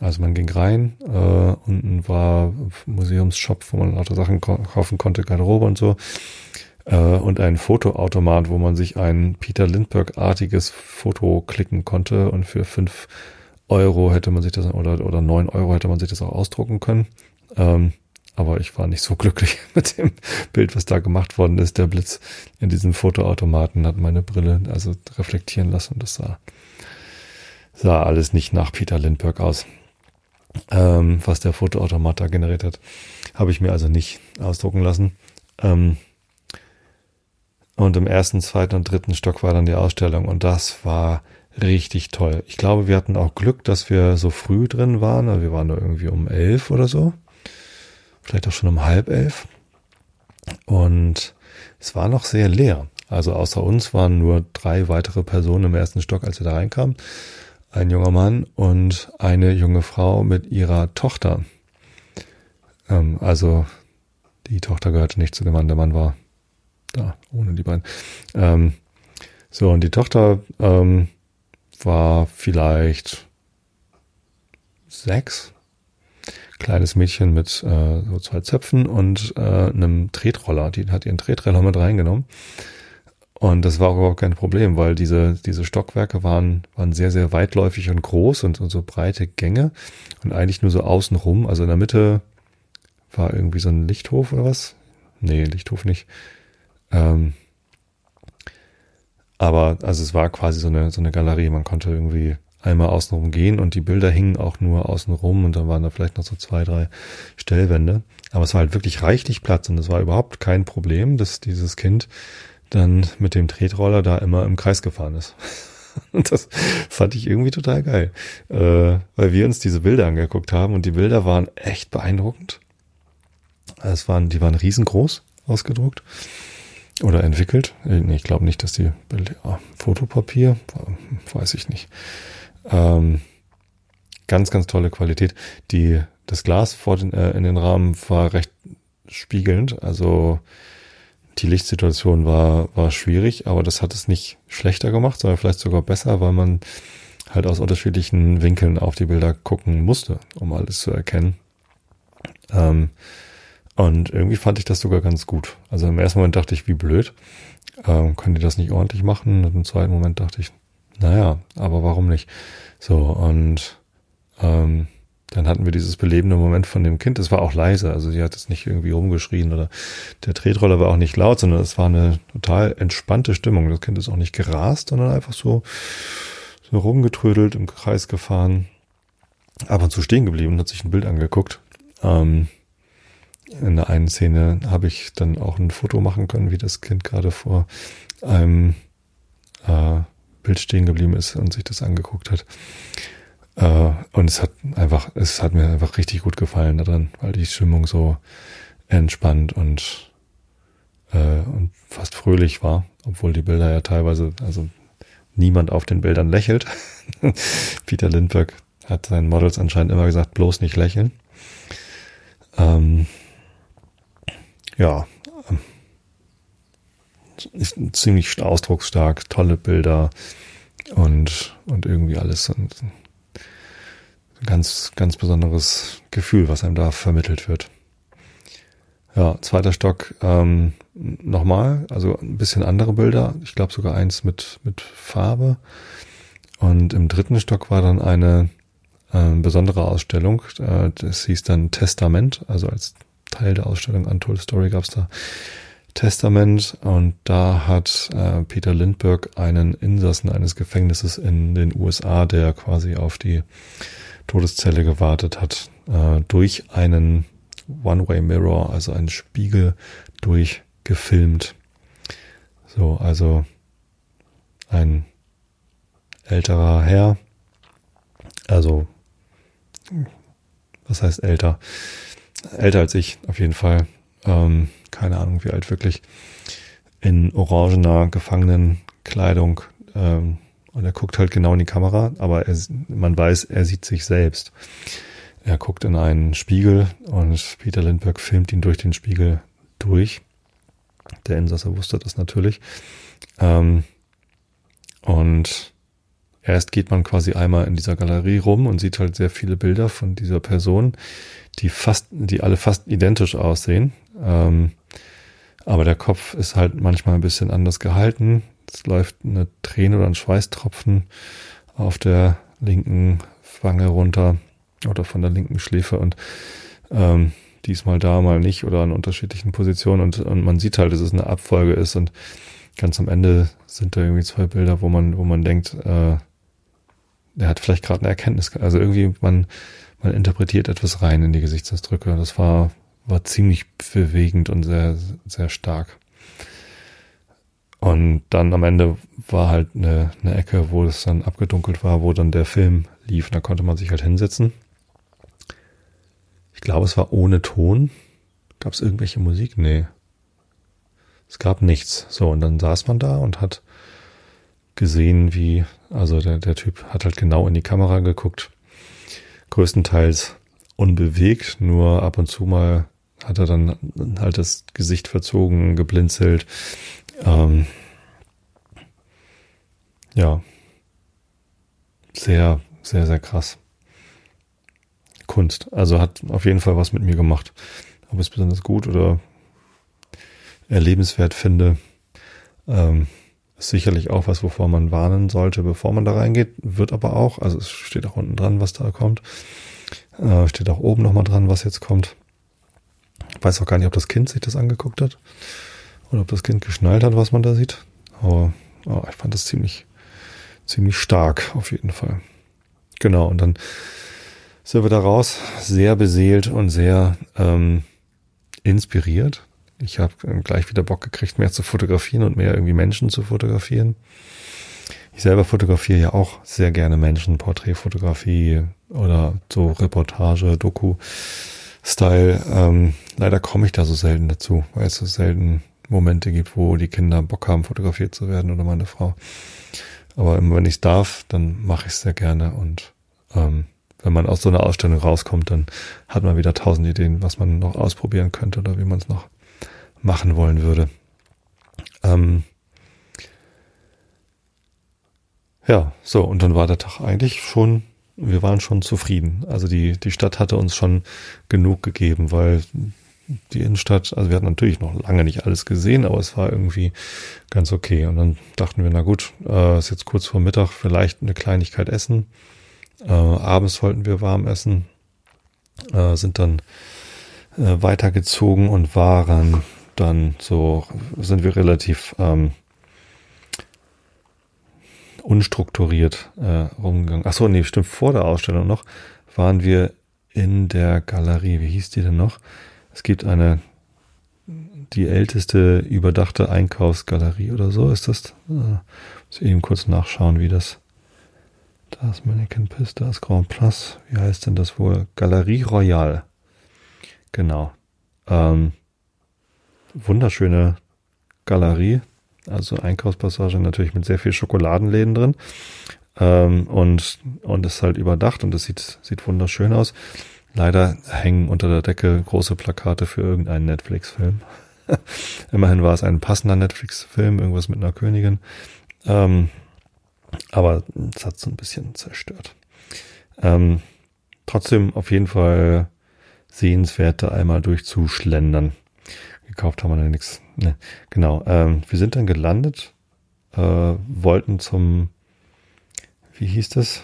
Also man ging rein, äh, unten war Museumsshop, wo man lauter Sachen kaufen konnte, Garderobe und so. Äh, und ein Fotoautomat, wo man sich ein Peter Lindbergh-artiges Foto klicken konnte und für fünf Euro hätte man sich das oder oder neun Euro hätte man sich das auch ausdrucken können. Ähm, aber ich war nicht so glücklich mit dem Bild, was da gemacht worden ist. Der Blitz in diesem Fotoautomaten hat meine Brille also reflektieren lassen. Das sah, sah alles nicht nach Peter Lindbergh aus. Ähm, was der Fotoautomat da generiert hat, habe ich mir also nicht ausdrucken lassen. Ähm, und im ersten, zweiten und dritten Stock war dann die Ausstellung und das war richtig toll. Ich glaube, wir hatten auch Glück, dass wir so früh drin waren. Also wir waren nur irgendwie um elf oder so vielleicht auch schon um halb elf. Und es war noch sehr leer. Also außer uns waren nur drei weitere Personen im ersten Stock, als wir da reinkamen. Ein junger Mann und eine junge Frau mit ihrer Tochter. Ähm, also die Tochter gehörte nicht zu dem Mann, der Mann war da, ohne die beiden. Ähm, so, und die Tochter ähm, war vielleicht sechs, kleines Mädchen mit äh, so zwei Zöpfen und äh, einem Tretroller. Die hat ihren Tretroller mit reingenommen. Und das war überhaupt kein Problem, weil diese, diese Stockwerke waren, waren sehr, sehr weitläufig und groß und, und so breite Gänge und eigentlich nur so außenrum. Also in der Mitte war irgendwie so ein Lichthof oder was? Nee, Lichthof nicht. Ähm, aber also es war quasi so eine, so eine Galerie. Man konnte irgendwie einmal außenrum gehen und die Bilder hingen auch nur außenrum und dann waren da vielleicht noch so zwei, drei Stellwände. Aber es war halt wirklich reichlich Platz und es war überhaupt kein Problem, dass dieses Kind dann mit dem Tretroller da immer im Kreis gefahren ist. Und das fand ich irgendwie total geil, äh, weil wir uns diese Bilder angeguckt haben und die Bilder waren echt beeindruckend. Es waren, die waren riesengroß ausgedruckt oder entwickelt. Ich glaube nicht, dass die ja, Fotopapier, weiß ich nicht. Ähm, ganz, ganz tolle Qualität. Die, das Glas vor den, äh, in den Rahmen war recht spiegelnd, also die Lichtsituation war, war schwierig, aber das hat es nicht schlechter gemacht, sondern vielleicht sogar besser, weil man halt aus unterschiedlichen Winkeln auf die Bilder gucken musste, um alles zu erkennen. Ähm, und irgendwie fand ich das sogar ganz gut. Also im ersten Moment dachte ich, wie blöd. Ähm, können die das nicht ordentlich machen? Und im zweiten Moment dachte ich, naja, aber warum nicht? So, und ähm, dann hatten wir dieses belebende Moment von dem Kind. Es war auch leise, also sie hat es nicht irgendwie rumgeschrien oder der Tretroller war auch nicht laut, sondern es war eine total entspannte Stimmung. Das Kind ist auch nicht gerast, sondern einfach so, so rumgetrödelt, im Kreis gefahren, ab und zu stehen geblieben und hat sich ein Bild angeguckt. Ähm, in der einen Szene habe ich dann auch ein Foto machen können, wie das Kind gerade vor einem äh, Bild stehen geblieben ist und sich das angeguckt hat. Äh, und es hat einfach, es hat mir einfach richtig gut gefallen daran, weil die Stimmung so entspannt und, äh, und fast fröhlich war, obwohl die Bilder ja teilweise, also niemand auf den Bildern lächelt. Peter Lindbergh hat seinen Models anscheinend immer gesagt, bloß nicht lächeln. Ähm, ja, ähm, ist ziemlich ausdrucksstark, tolle Bilder und, und irgendwie alles ein ganz, ganz besonderes Gefühl, was einem da vermittelt wird. Ja, zweiter Stock ähm, nochmal, also ein bisschen andere Bilder. Ich glaube sogar eins mit, mit Farbe. Und im dritten Stock war dann eine äh, besondere Ausstellung. Äh, das hieß dann Testament, also als Teil der Ausstellung Untold Story gab es da Testament und da hat äh, Peter Lindbergh einen Insassen eines Gefängnisses in den USA, der quasi auf die Todeszelle gewartet hat, äh, durch einen One-Way-Mirror, also einen Spiegel durchgefilmt. So, also ein älterer Herr, also was heißt älter? Älter als ich, auf jeden Fall. Ähm, keine Ahnung, wie alt wirklich. In orangener Gefangenenkleidung. Ähm, und er guckt halt genau in die Kamera, aber er, man weiß, er sieht sich selbst. Er guckt in einen Spiegel und Peter Lindbergh filmt ihn durch den Spiegel durch. Der Insasse wusste das natürlich. Ähm, und erst geht man quasi einmal in dieser Galerie rum und sieht halt sehr viele Bilder von dieser Person, die fast, die alle fast identisch aussehen. Ähm, aber der Kopf ist halt manchmal ein bisschen anders gehalten. Es läuft eine Träne oder ein Schweißtropfen auf der linken Wange runter oder von der linken Schläfe und ähm, diesmal da, mal nicht oder an unterschiedlichen Positionen und, und man sieht halt, dass es eine Abfolge ist und ganz am Ende sind da irgendwie zwei Bilder, wo man, wo man denkt, äh, der hat vielleicht gerade eine Erkenntnis, also irgendwie man, man interpretiert etwas rein in die Gesichtsausdrücke. Das war, war ziemlich bewegend und sehr, sehr stark. Und dann am Ende war halt eine, eine Ecke, wo es dann abgedunkelt war, wo dann der Film lief. Da konnte man sich halt hinsetzen. Ich glaube, es war ohne Ton. Gab es irgendwelche Musik? Nee. Es gab nichts. So, und dann saß man da und hat gesehen, wie, also der, der Typ hat halt genau in die Kamera geguckt. Größtenteils unbewegt, nur ab und zu mal hat er dann halt das Gesicht verzogen, geblinzelt, ähm, ja, sehr, sehr, sehr krass. Kunst. Also hat auf jeden Fall was mit mir gemacht. Ob ich es besonders gut oder erlebenswert finde, ähm, ist sicherlich auch was, wovor man warnen sollte, bevor man da reingeht. Wird aber auch, also es steht auch unten dran, was da kommt. Äh, steht auch oben nochmal dran, was jetzt kommt. Ich weiß auch gar nicht, ob das Kind sich das angeguckt hat. Oder ob das Kind geschnallt hat, was man da sieht. Aber oh, ich fand das ziemlich, ziemlich stark, auf jeden Fall. Genau, und dann sind wir da raus, sehr beseelt und sehr ähm, inspiriert. Ich habe gleich wieder Bock gekriegt, mehr zu fotografieren und mehr irgendwie Menschen zu fotografieren. Ich selber fotografiere ja auch sehr gerne Menschen, Porträtfotografie oder so Reportage, Doku-Style. Ähm, leider komme ich da so selten dazu, weil es so selten Momente gibt, wo die Kinder Bock haben, fotografiert zu werden oder meine Frau. Aber wenn ich darf, dann mache ich es sehr gerne. Und ähm, wenn man aus so einer Ausstellung rauskommt, dann hat man wieder tausend Ideen, was man noch ausprobieren könnte oder wie man es noch machen wollen würde. Ähm, ja, so, und dann war der Tag eigentlich schon, wir waren schon zufrieden. Also die, die Stadt hatte uns schon genug gegeben, weil die Innenstadt, also wir hatten natürlich noch lange nicht alles gesehen, aber es war irgendwie ganz okay. Und dann dachten wir, na gut, äh, ist jetzt kurz vor Mittag, vielleicht eine Kleinigkeit essen. Äh, abends wollten wir warm essen, äh, sind dann äh, weitergezogen und waren dann so, sind wir relativ ähm, unstrukturiert äh, rumgegangen. Ach so, nee, stimmt, vor der Ausstellung noch waren wir in der Galerie. Wie hieß die denn noch? Es gibt eine, die älteste überdachte Einkaufsgalerie oder so ist das. Äh, muss eben kurz nachschauen, wie das. Da ist Mannequin Piss, da ist Grand Place. Wie heißt denn das wohl? Galerie Royale. Genau. Ähm, wunderschöne Galerie. Also Einkaufspassage natürlich mit sehr viel Schokoladenläden drin. Ähm, und, und ist halt überdacht und das sieht, sieht wunderschön aus. Leider hängen unter der Decke große Plakate für irgendeinen Netflix-Film. Immerhin war es ein passender Netflix-Film, irgendwas mit einer Königin. Ähm, aber es hat so ein bisschen zerstört. Ähm, trotzdem auf jeden Fall sehenswert, da einmal durchzuschlendern. Gekauft haben wir nichts. Ne, genau. Ähm, wir sind dann gelandet, äh, wollten zum, wie hieß das?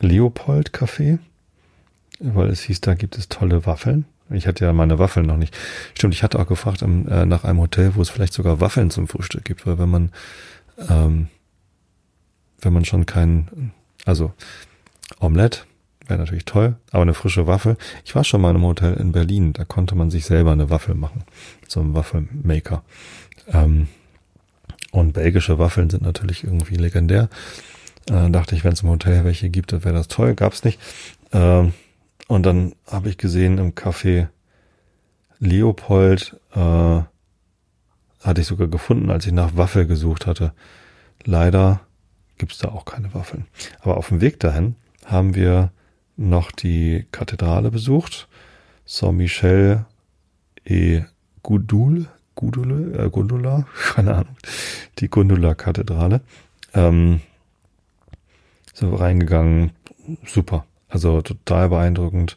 Leopold Café weil es hieß, da gibt es tolle Waffeln. Ich hatte ja meine Waffeln noch nicht. Stimmt, ich hatte auch gefragt um, äh, nach einem Hotel, wo es vielleicht sogar Waffeln zum Frühstück gibt, weil wenn man, ähm, wenn man schon kein, also Omelette wäre natürlich toll, aber eine frische Waffel. Ich war schon mal in einem Hotel in Berlin, da konnte man sich selber eine Waffel machen, so einem Waffelmaker. Ähm, und belgische Waffeln sind natürlich irgendwie legendär. Äh, dachte ich, wenn es im Hotel welche gibt, dann wäre das toll. Gab's nicht. Ähm, und dann habe ich gesehen im Café Leopold, äh, hatte ich sogar gefunden, als ich nach Waffel gesucht hatte. Leider gibt's da auch keine Waffeln. Aber auf dem Weg dahin haben wir noch die Kathedrale besucht. Saint-Michel et Gudule, Gudule, äh, Gundula, keine Ahnung, die Gundula-Kathedrale. Ähm, so reingegangen, super. Also total beeindruckend.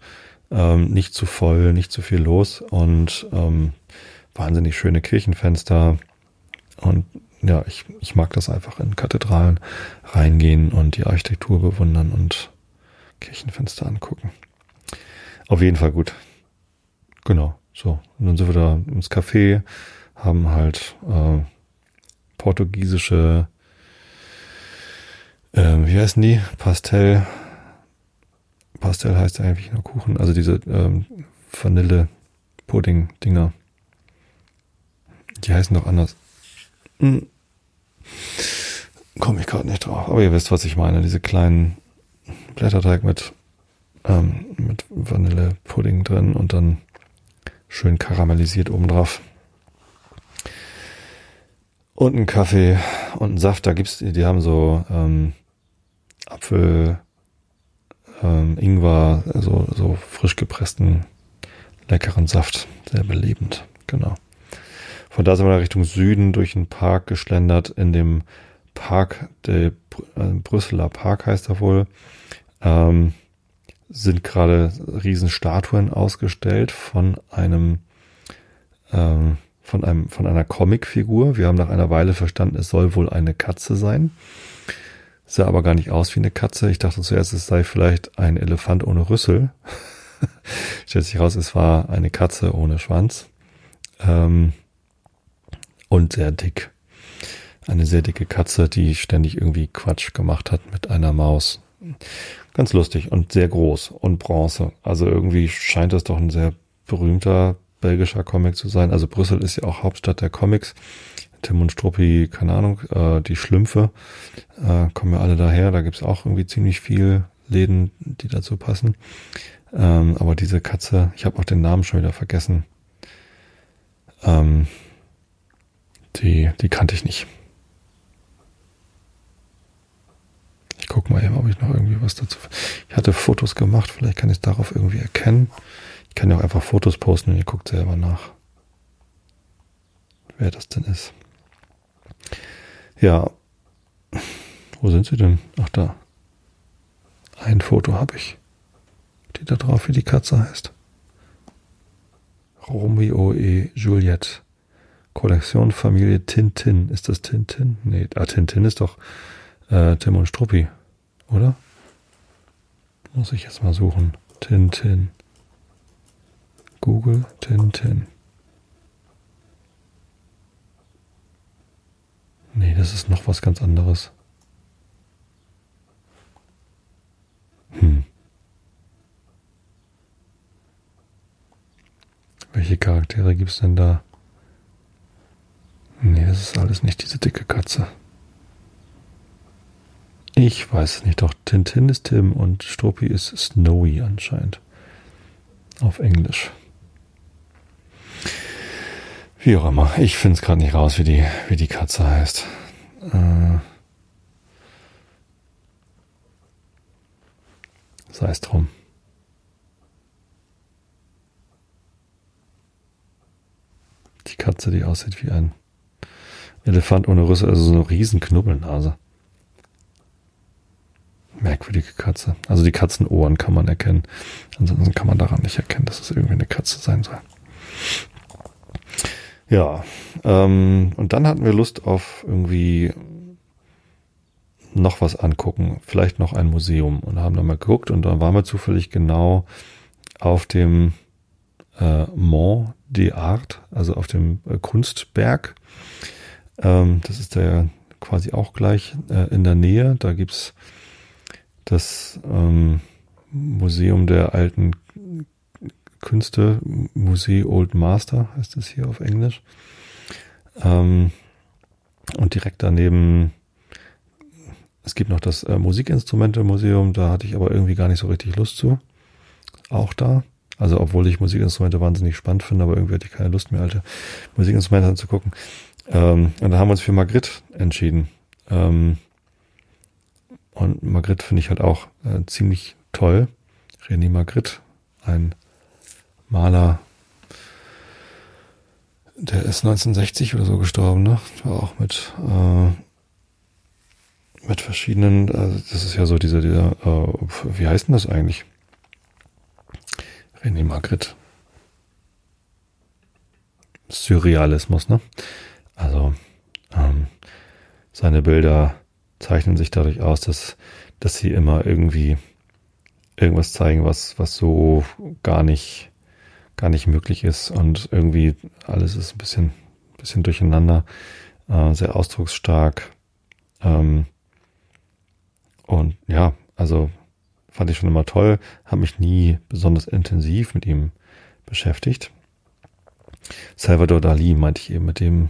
Ähm, nicht zu voll, nicht zu viel los und ähm, wahnsinnig schöne Kirchenfenster. Und ja, ich, ich mag das einfach in Kathedralen reingehen und die Architektur bewundern und Kirchenfenster angucken. Auf jeden Fall gut. Genau, so. Und dann sind wir da ins Café, haben halt äh, portugiesische, äh, wie heißen die? Pastell, Pastell heißt eigentlich nur Kuchen, also diese ähm, Vanille-Pudding-Dinger. Die heißen doch anders. Hm. Komme ich gerade nicht drauf. Aber ihr wisst, was ich meine. Diese kleinen Blätterteig mit, ähm, mit Vanille-Pudding drin und dann schön karamellisiert obendrauf. Und ein Kaffee und ein Saft. Da gibt's, die haben so ähm, Apfel, ähm, Ingwer, also so frisch gepressten, leckeren Saft. Sehr belebend, genau. Von da sind wir Richtung Süden durch den Park geschlendert. In dem Park, der äh, Brüsseler Park heißt er wohl, ähm, sind gerade Riesenstatuen ausgestellt von einem, ähm, von einem, von einer Comicfigur. Wir haben nach einer Weile verstanden, es soll wohl eine Katze sein. Sah aber gar nicht aus wie eine Katze. Ich dachte zuerst, es sei vielleicht ein Elefant ohne Rüssel. Stellt sich raus, es war eine Katze ohne Schwanz. Ähm, und sehr dick. Eine sehr dicke Katze, die ständig irgendwie Quatsch gemacht hat mit einer Maus. Ganz lustig und sehr groß und Bronze. Also irgendwie scheint es doch ein sehr berühmter belgischer Comic zu sein. Also Brüssel ist ja auch Hauptstadt der Comics. Tim und Struppi, keine Ahnung, äh, die Schlümpfe äh, kommen ja alle daher. Da gibt's auch irgendwie ziemlich viel Läden, die dazu passen. Ähm, aber diese Katze, ich habe auch den Namen schon wieder vergessen. Ähm, die, die kannte ich nicht. Ich guck mal eben, ob ich noch irgendwie was dazu. Ich hatte Fotos gemacht, vielleicht kann ich es darauf irgendwie erkennen. Ich kann ja auch einfach Fotos posten und ihr guckt selber nach wer das denn ist. Ja, wo sind sie denn? Ach da. Ein Foto habe ich. Steht da drauf, wie die Katze heißt. Romeo e Juliette. Kollektion Familie Tintin. Ist das Tintin? Nee, ah, Tintin ist doch äh, Tim und Struppi, oder? Muss ich jetzt mal suchen. Tintin. Google Tintin. Nee, das ist noch was ganz anderes. Hm. Welche Charaktere gibt es denn da? Nee, das ist alles nicht diese dicke Katze. Ich weiß es nicht, doch Tintin ist Tim und Struppi ist Snowy anscheinend. Auf Englisch. Wie auch immer. Ich finde es gerade nicht raus, wie die, wie die Katze heißt. Äh, Sei es drum. Die Katze, die aussieht wie ein Elefant ohne Rüssel, also so eine riesen Knubbelnase. Merkwürdige Katze. Also die Katzenohren kann man erkennen. Ansonsten kann man daran nicht erkennen, dass es irgendwie eine Katze sein soll. Ja, ähm, und dann hatten wir Lust auf irgendwie noch was angucken, vielleicht noch ein Museum und haben dann mal geguckt und dann waren wir zufällig genau auf dem äh, Mont des Arts, also auf dem äh, Kunstberg. Ähm, das ist der quasi auch gleich äh, in der Nähe. Da gibt's das ähm, Museum der alten Künste, Musee Old Master heißt es hier auf Englisch. Ähm, und direkt daneben, es gibt noch das äh, Musikinstrumente-Museum, da hatte ich aber irgendwie gar nicht so richtig Lust zu. Auch da. Also obwohl ich Musikinstrumente wahnsinnig spannend finde, aber irgendwie hatte ich keine Lust mehr, alte Musikinstrumente anzugucken. Ähm, und da haben wir uns für Magritte entschieden. Ähm, und Magritte finde ich halt auch äh, ziemlich toll. René Magritte, ein Maler, der ist 1960 oder so gestorben, ne? War auch mit, äh, mit verschiedenen, also das ist ja so diese, dieser, äh, wie heißt denn das eigentlich? René Magritte. Surrealismus, ne? Also, ähm, seine Bilder zeichnen sich dadurch aus, dass, dass sie immer irgendwie irgendwas zeigen, was, was so gar nicht gar nicht möglich ist und irgendwie alles ist ein bisschen, bisschen durcheinander, äh, sehr ausdrucksstark. Ähm, und ja, also fand ich schon immer toll, habe mich nie besonders intensiv mit ihm beschäftigt. Salvador Dali meinte ich eben, mit dem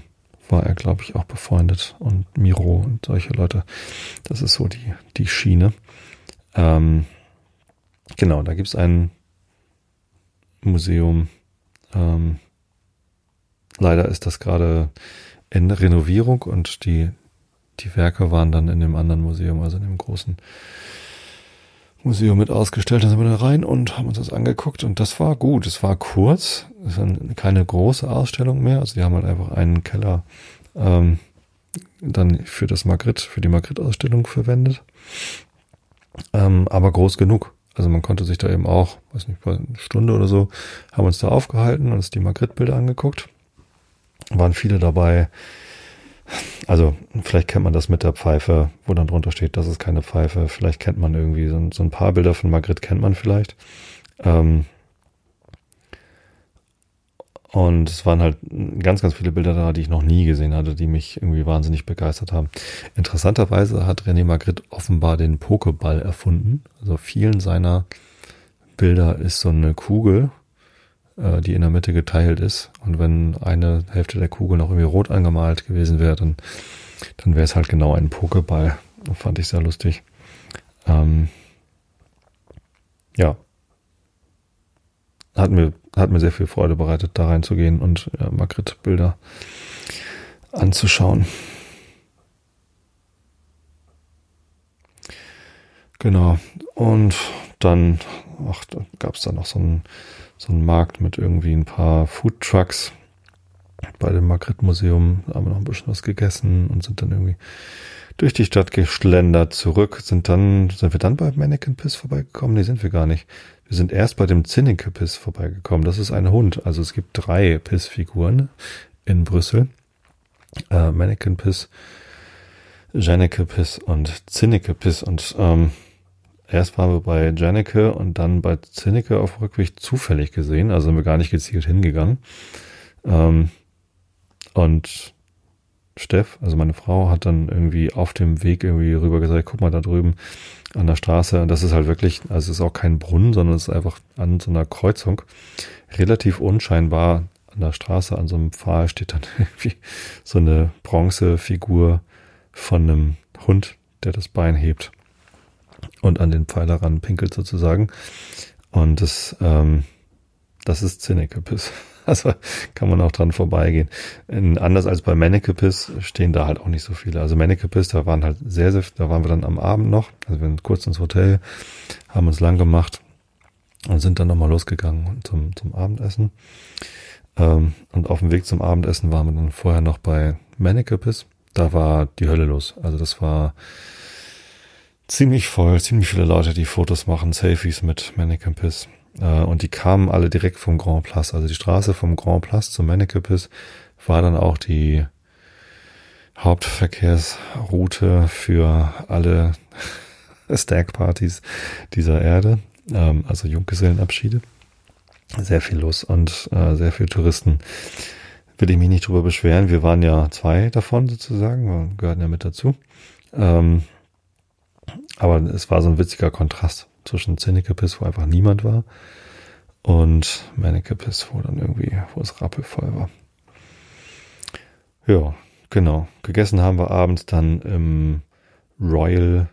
war er, glaube ich, auch befreundet und Miro und solche Leute. Das ist so die, die Schiene. Ähm, genau, da gibt es einen Museum. Ähm, leider ist das gerade in Renovierung und die, die Werke waren dann in dem anderen Museum, also in dem großen Museum mit ausgestellt. Da sind wir da rein und haben uns das angeguckt und das war gut. Es war kurz, es war keine große Ausstellung mehr. Also die haben halt einfach einen Keller ähm, dann für das Magritte, für die Magritte-Ausstellung verwendet. Ähm, aber groß genug. Also man konnte sich da eben auch, weiß nicht, eine Stunde oder so, haben uns da aufgehalten und uns die Magritte-Bilder angeguckt. Waren viele dabei. Also vielleicht kennt man das mit der Pfeife, wo dann drunter steht, das ist keine Pfeife. Vielleicht kennt man irgendwie so, so ein paar Bilder von Magritte kennt man vielleicht. Ähm, und es waren halt ganz, ganz viele Bilder da, die ich noch nie gesehen hatte, die mich irgendwie wahnsinnig begeistert haben. Interessanterweise hat René Magritte offenbar den Pokéball erfunden. Also vielen seiner Bilder ist so eine Kugel, äh, die in der Mitte geteilt ist. Und wenn eine Hälfte der Kugel noch irgendwie rot angemalt gewesen wäre, dann, dann wäre es halt genau ein Pokéball. Fand ich sehr lustig. Ähm, ja, hat mir, hat mir sehr viel Freude bereitet, da reinzugehen und ja, Magritte-Bilder anzuschauen. Genau. Und dann gab es da noch so einen, so einen Markt mit irgendwie ein paar Food Trucks. bei dem Magritte-Museum, haben wir noch ein bisschen was gegessen und sind dann irgendwie durch die Stadt geschlendert zurück, sind dann, sind wir dann bei Mannequin Piss vorbeigekommen? Nee, sind wir gar nicht. Wir sind erst bei dem Zinneke Piss vorbeigekommen. Das ist ein Hund. Also es gibt drei Piss-Figuren in Brüssel. Äh, Mannequin Piss, Janneke Piss und Zinneke Piss. Und ähm, erst waren wir bei Janneke und dann bei Zinneke auf Rückweg zufällig gesehen. Also sind wir gar nicht gezielt hingegangen. Ähm, und Steff, also meine Frau, hat dann irgendwie auf dem Weg irgendwie rüber gesagt, guck mal da drüben an der Straße. Und das ist halt wirklich, also es ist auch kein Brunnen, sondern es ist einfach an so einer Kreuzung. Relativ unscheinbar an der Straße, an so einem Pfahl steht dann irgendwie so eine Bronzefigur von einem Hund, der das Bein hebt und an den Pfeiler ran pinkelt sozusagen. Und das, ähm, das ist Zinekepis. Also kann man auch dran vorbeigehen. In, anders als bei Manneke-Piss stehen da halt auch nicht so viele. Also Manneke-Piss, da waren halt sehr, sehr, da waren wir dann am Abend noch. Also wir sind kurz ins Hotel, haben uns lang gemacht und sind dann nochmal losgegangen zum, zum Abendessen. Ähm, und auf dem Weg zum Abendessen waren wir dann vorher noch bei Manneke-Piss. Da war die Hölle los. Also das war ziemlich voll, ziemlich viele Leute, die Fotos machen, Selfies mit Mannequin Piss. Äh, und die kamen alle direkt vom Grand Place. Also die Straße vom Grand Place zum Mannekepis war dann auch die Hauptverkehrsroute für alle Stag-Partys dieser Erde, ähm, also Junggesellenabschiede. Sehr viel los und äh, sehr viel Touristen. Will ich mich nicht drüber beschweren. Wir waren ja zwei davon sozusagen, wir gehörten ja mit dazu. Aber es war so ein witziger Kontrast zwischen Zinnekepiss, wo einfach niemand war, und Mannekepiss, wo dann irgendwie, wo es rappelvoll war. Ja, genau. Gegessen haben wir abends dann im Royal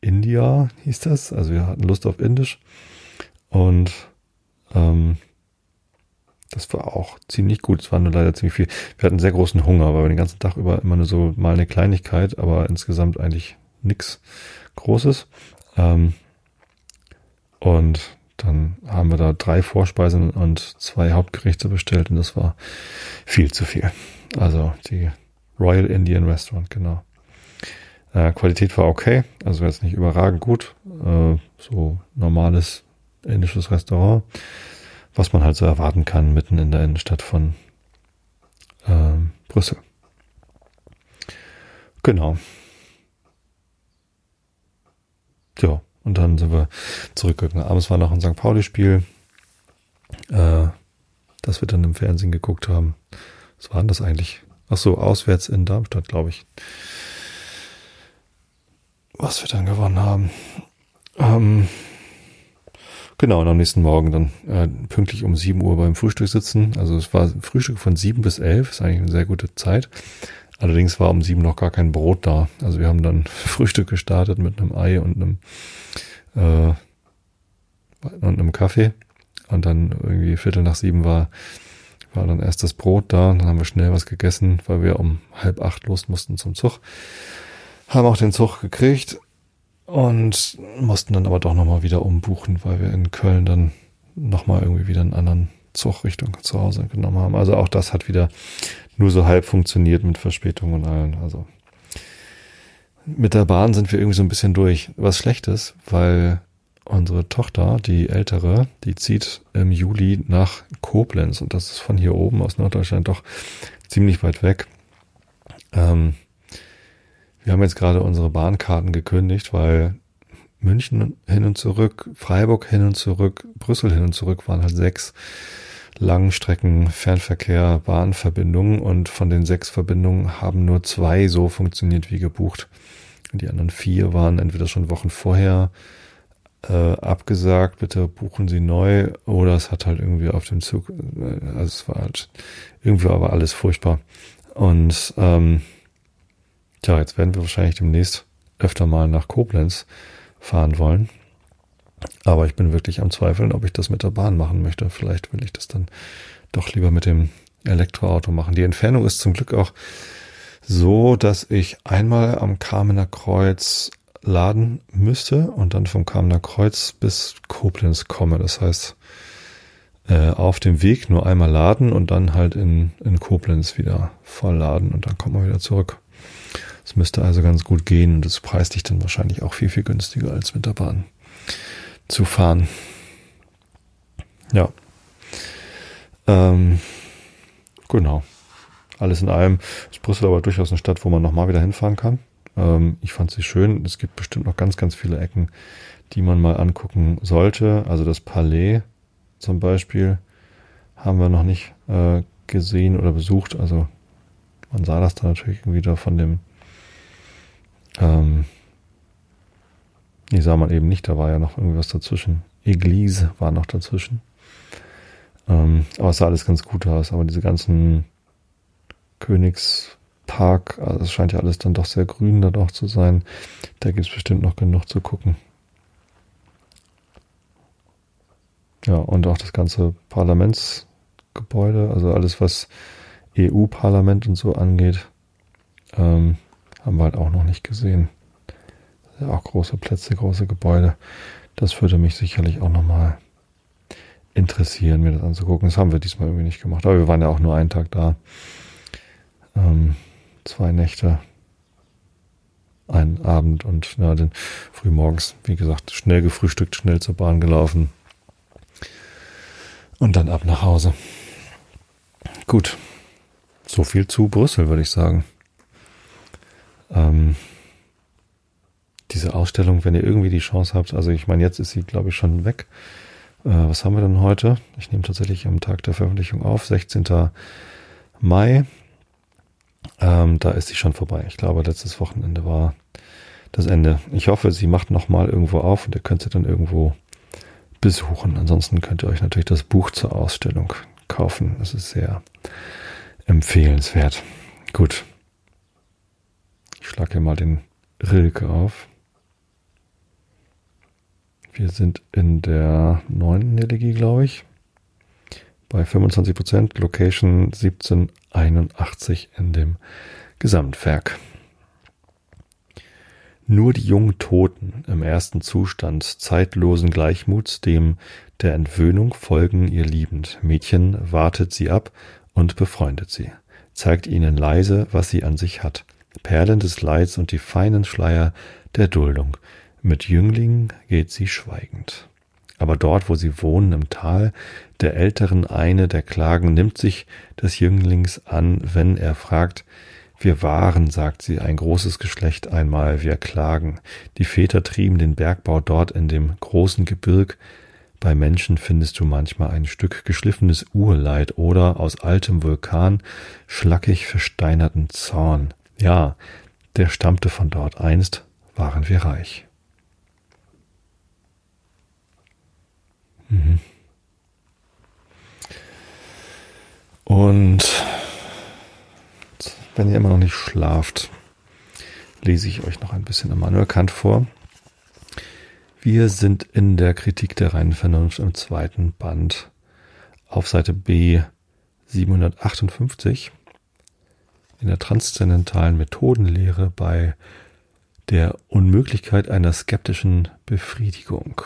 India, hieß das. Also wir hatten Lust auf Indisch. Und ähm, das war auch ziemlich gut. Es war nur leider ziemlich viel. Wir hatten sehr großen Hunger, weil wir den ganzen Tag über immer nur so mal eine Kleinigkeit, aber insgesamt eigentlich nichts Großes. Ähm, und dann haben wir da drei Vorspeisen und zwei Hauptgerichte bestellt und das war viel zu viel. Also die Royal Indian Restaurant, genau. Äh, Qualität war okay, also jetzt nicht überragend gut. Äh, so normales indisches Restaurant, was man halt so erwarten kann mitten in der Innenstadt von äh, Brüssel. Genau. Ja, und dann sind wir zurückgegangen. Abends war noch ein St. Pauli-Spiel, äh, das wir dann im Fernsehen geguckt haben. Was war denn das eigentlich? Ach so, auswärts in Darmstadt, glaube ich. Was wir dann gewonnen haben. Ähm, genau, und am nächsten Morgen dann äh, pünktlich um 7 Uhr beim Frühstück sitzen. Also es war ein Frühstück von 7 bis 11, ist eigentlich eine sehr gute Zeit. Allerdings war um sieben noch gar kein Brot da. Also wir haben dann Frühstück gestartet mit einem Ei und einem, äh, und einem Kaffee. Und dann irgendwie Viertel nach sieben war, war dann erst das Brot da. Dann haben wir schnell was gegessen, weil wir um halb acht los mussten zum Zug. Haben auch den Zug gekriegt und mussten dann aber doch nochmal wieder umbuchen, weil wir in Köln dann nochmal irgendwie wieder einen anderen Zug Richtung zu Hause genommen haben. Also auch das hat wieder nur so halb funktioniert mit Verspätung und allen. Also mit der Bahn sind wir irgendwie so ein bisschen durch. Was schlecht ist, weil unsere Tochter, die ältere, die zieht im Juli nach Koblenz und das ist von hier oben aus Norddeutschland doch ziemlich weit weg. Ähm, wir haben jetzt gerade unsere Bahnkarten gekündigt, weil München hin und zurück, Freiburg hin und zurück, Brüssel hin und zurück waren halt sechs Langstrecken Fernverkehr Bahnverbindungen und von den sechs Verbindungen haben nur zwei so funktioniert wie gebucht. Die anderen vier waren entweder schon Wochen vorher äh, abgesagt, bitte buchen Sie neu oder es hat halt irgendwie auf dem Zug, äh, also es war halt irgendwie aber alles furchtbar. Und ähm, tja, jetzt werden wir wahrscheinlich demnächst öfter mal nach Koblenz fahren wollen. Aber ich bin wirklich am Zweifeln, ob ich das mit der Bahn machen möchte. Vielleicht will ich das dann doch lieber mit dem Elektroauto machen. Die Entfernung ist zum Glück auch so, dass ich einmal am Kamener Kreuz laden müsste und dann vom Kamener Kreuz bis Koblenz komme. Das heißt, äh, auf dem Weg nur einmal laden und dann halt in, in Koblenz wieder vollladen und dann kommt man wieder zurück. Es müsste also ganz gut gehen und es preist dich dann wahrscheinlich auch viel, viel günstiger als mit der Bahn zu fahren. Ja. Ähm, genau. Alles in allem ist Brüssel aber durchaus eine Stadt, wo man nochmal wieder hinfahren kann. Ähm, ich fand sie schön. Es gibt bestimmt noch ganz, ganz viele Ecken, die man mal angucken sollte. Also das Palais zum Beispiel haben wir noch nicht äh, gesehen oder besucht. Also man sah das da natürlich irgendwie da von dem, ähm, nee, sah man eben nicht, da war ja noch irgendwas dazwischen. Eglise war noch dazwischen. Ähm, aber es sah alles ganz gut aus. Aber diese ganzen Königspark, also es scheint ja alles dann doch sehr grün da doch zu sein. Da gibt es bestimmt noch genug zu gucken. Ja, und auch das ganze Parlamentsgebäude, also alles, was EU-Parlament und so angeht, ähm, haben wir halt auch noch nicht gesehen. Auch große Plätze, große Gebäude. Das würde mich sicherlich auch nochmal interessieren, mir das anzugucken. Das haben wir diesmal irgendwie nicht gemacht. Aber wir waren ja auch nur einen Tag da. Ähm, zwei Nächte, einen Abend und ja, den frühmorgens, wie gesagt, schnell gefrühstückt, schnell zur Bahn gelaufen und dann ab nach Hause. Gut. So viel zu Brüssel, würde ich sagen. Ähm, diese Ausstellung, wenn ihr irgendwie die Chance habt, also ich meine, jetzt ist sie, glaube ich, schon weg. Äh, was haben wir denn heute? Ich nehme tatsächlich am Tag der Veröffentlichung auf, 16. Mai. Ähm, da ist sie schon vorbei. Ich glaube, letztes Wochenende war das Ende. Ich hoffe, sie macht nochmal irgendwo auf und ihr könnt sie dann irgendwo besuchen. Ansonsten könnt ihr euch natürlich das Buch zur Ausstellung kaufen. Das ist sehr empfehlenswert. Gut. Ich schlage hier mal den Rilke auf. Wir sind in der neunten Elegie, glaube ich. Bei 25 Prozent, Location 1781 in dem Gesamtwerk. Nur die jungen Toten im ersten Zustand zeitlosen Gleichmuts, dem der Entwöhnung folgen ihr liebend. Mädchen wartet sie ab und befreundet sie, zeigt ihnen leise, was sie an sich hat. Perlen des Leids und die feinen Schleier der Duldung. Mit Jünglingen geht sie schweigend. Aber dort, wo sie wohnen, im Tal, der Älteren eine der Klagen nimmt sich des Jünglings an, wenn er fragt, wir waren, sagt sie, ein großes Geschlecht einmal, wir klagen. Die Väter trieben den Bergbau dort in dem großen Gebirg. Bei Menschen findest du manchmal ein Stück geschliffenes Urleid oder aus altem Vulkan schlackig versteinerten Zorn. Ja, der stammte von dort. Einst waren wir reich. Und wenn ihr immer noch nicht schlaft, lese ich euch noch ein bisschen Immanuel Kant vor. Wir sind in der Kritik der reinen Vernunft im zweiten Band auf Seite B 758 in der transzendentalen Methodenlehre bei der Unmöglichkeit einer skeptischen Befriedigung.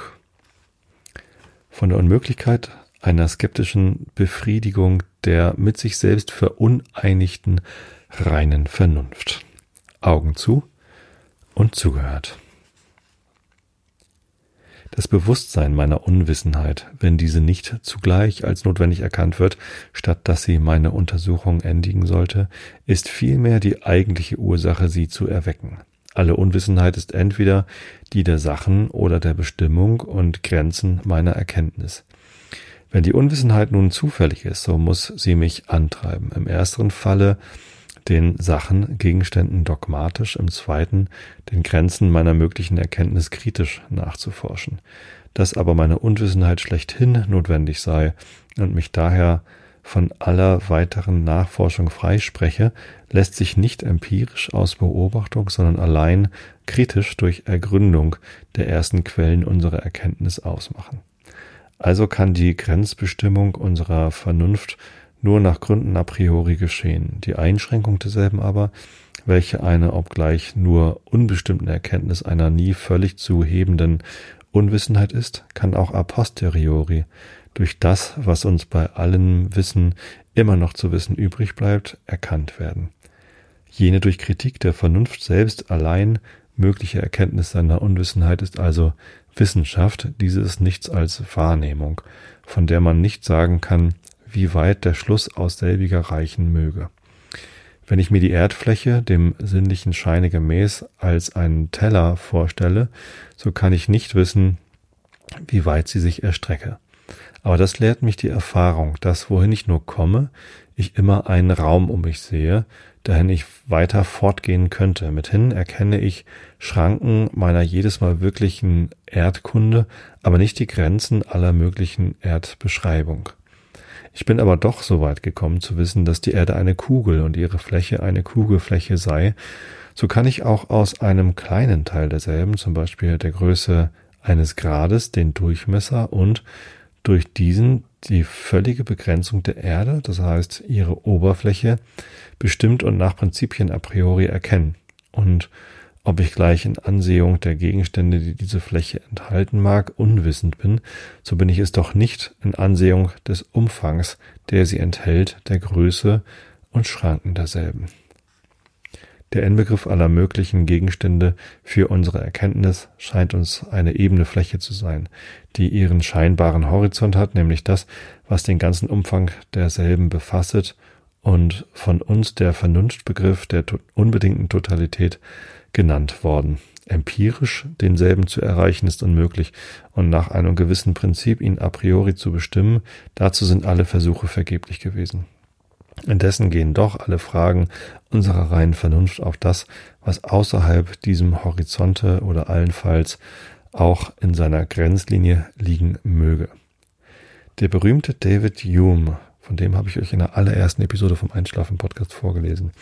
Von der Unmöglichkeit einer skeptischen Befriedigung der mit sich selbst veruneinigten reinen Vernunft. Augen zu und zugehört. Das Bewusstsein meiner Unwissenheit, wenn diese nicht zugleich als notwendig erkannt wird, statt dass sie meine Untersuchung endigen sollte, ist vielmehr die eigentliche Ursache, sie zu erwecken. Alle Unwissenheit ist entweder die der Sachen oder der Bestimmung und Grenzen meiner Erkenntnis. Wenn die Unwissenheit nun zufällig ist, so muss sie mich antreiben. Im ersteren Falle den Sachen, Gegenständen dogmatisch, im zweiten den Grenzen meiner möglichen Erkenntnis kritisch nachzuforschen. Dass aber meine Unwissenheit schlechthin notwendig sei und mich daher von aller weiteren Nachforschung freispreche, lässt sich nicht empirisch aus Beobachtung, sondern allein kritisch durch Ergründung der ersten Quellen unserer Erkenntnis ausmachen. Also kann die Grenzbestimmung unserer Vernunft nur nach Gründen a priori geschehen. Die Einschränkung derselben aber, welche eine obgleich nur unbestimmten Erkenntnis einer nie völlig zu hebenden Unwissenheit ist, kann auch a posteriori durch das, was uns bei allem Wissen immer noch zu wissen übrig bleibt, erkannt werden. Jene durch Kritik der Vernunft selbst allein mögliche Erkenntnis seiner Unwissenheit ist also Wissenschaft, diese ist nichts als Wahrnehmung, von der man nicht sagen kann, wie weit der Schluss aus selbiger reichen möge. Wenn ich mir die Erdfläche dem sinnlichen Scheine gemäß als einen Teller vorstelle, so kann ich nicht wissen, wie weit sie sich erstrecke. Aber das lehrt mich die Erfahrung, dass wohin ich nur komme, ich immer einen Raum um mich sehe, dahin ich weiter fortgehen könnte. Mithin erkenne ich Schranken meiner jedes Mal wirklichen Erdkunde, aber nicht die Grenzen aller möglichen Erdbeschreibung. Ich bin aber doch so weit gekommen zu wissen, dass die Erde eine Kugel und ihre Fläche eine Kugelfläche sei, so kann ich auch aus einem kleinen Teil derselben, zum Beispiel der Größe eines Grades, den Durchmesser und durch diesen die völlige Begrenzung der Erde, das heißt ihre Oberfläche, bestimmt und nach Prinzipien a priori erkennen. Und ob ich gleich in Ansehung der Gegenstände, die diese Fläche enthalten mag, unwissend bin, so bin ich es doch nicht in Ansehung des Umfangs, der sie enthält, der Größe und Schranken derselben. Der Inbegriff aller möglichen Gegenstände für unsere Erkenntnis scheint uns eine ebene Fläche zu sein, die ihren scheinbaren Horizont hat, nämlich das, was den ganzen Umfang derselben befasset und von uns der Vernunftbegriff der unbedingten Totalität genannt worden. Empirisch denselben zu erreichen ist unmöglich und nach einem gewissen Prinzip ihn a priori zu bestimmen, dazu sind alle Versuche vergeblich gewesen. Indessen gehen doch alle Fragen unserer reinen Vernunft auf das, was außerhalb diesem Horizonte oder allenfalls auch in seiner Grenzlinie liegen möge. Der berühmte David Hume, von dem habe ich euch in der allerersten Episode vom Einschlafen-Podcast vorgelesen,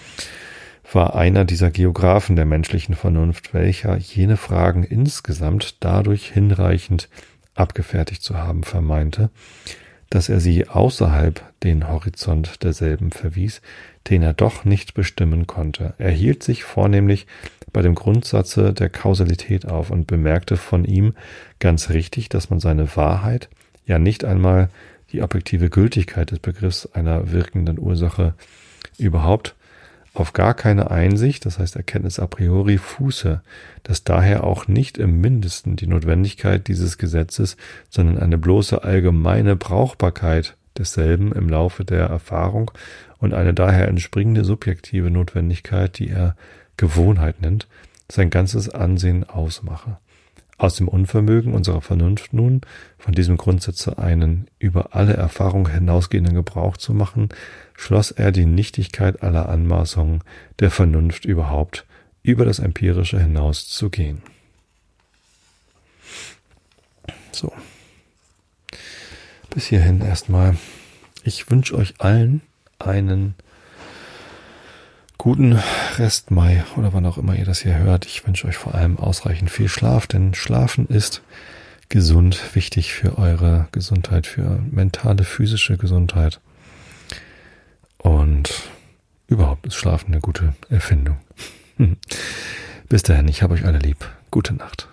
war einer dieser Geographen der menschlichen Vernunft, welcher jene Fragen insgesamt dadurch hinreichend abgefertigt zu haben vermeinte, dass er sie außerhalb den Horizont derselben verwies, den er doch nicht bestimmen konnte. Er hielt sich vornehmlich bei dem Grundsatze der Kausalität auf und bemerkte von ihm ganz richtig, dass man seine Wahrheit, ja nicht einmal die objektive Gültigkeit des Begriffs einer wirkenden Ursache überhaupt auf gar keine Einsicht, das heißt Erkenntnis a priori, fuße, dass daher auch nicht im mindesten die Notwendigkeit dieses Gesetzes, sondern eine bloße allgemeine Brauchbarkeit desselben im Laufe der Erfahrung und eine daher entspringende subjektive Notwendigkeit, die er Gewohnheit nennt, sein ganzes Ansehen ausmache. Aus dem Unvermögen unserer Vernunft nun, von diesem Grundsatze einen über alle Erfahrung hinausgehenden Gebrauch zu machen, schloss er die Nichtigkeit aller Anmaßungen der Vernunft überhaupt über das Empirische hinaus zu gehen. So. Bis hierhin erstmal. Ich wünsche euch allen einen guten Rest Mai oder wann auch immer ihr das hier hört. Ich wünsche euch vor allem ausreichend viel Schlaf, denn Schlafen ist gesund, wichtig für eure Gesundheit, für mentale, physische Gesundheit. Und überhaupt ist Schlafen eine gute Erfindung. Bis dahin, ich habe euch alle lieb. Gute Nacht.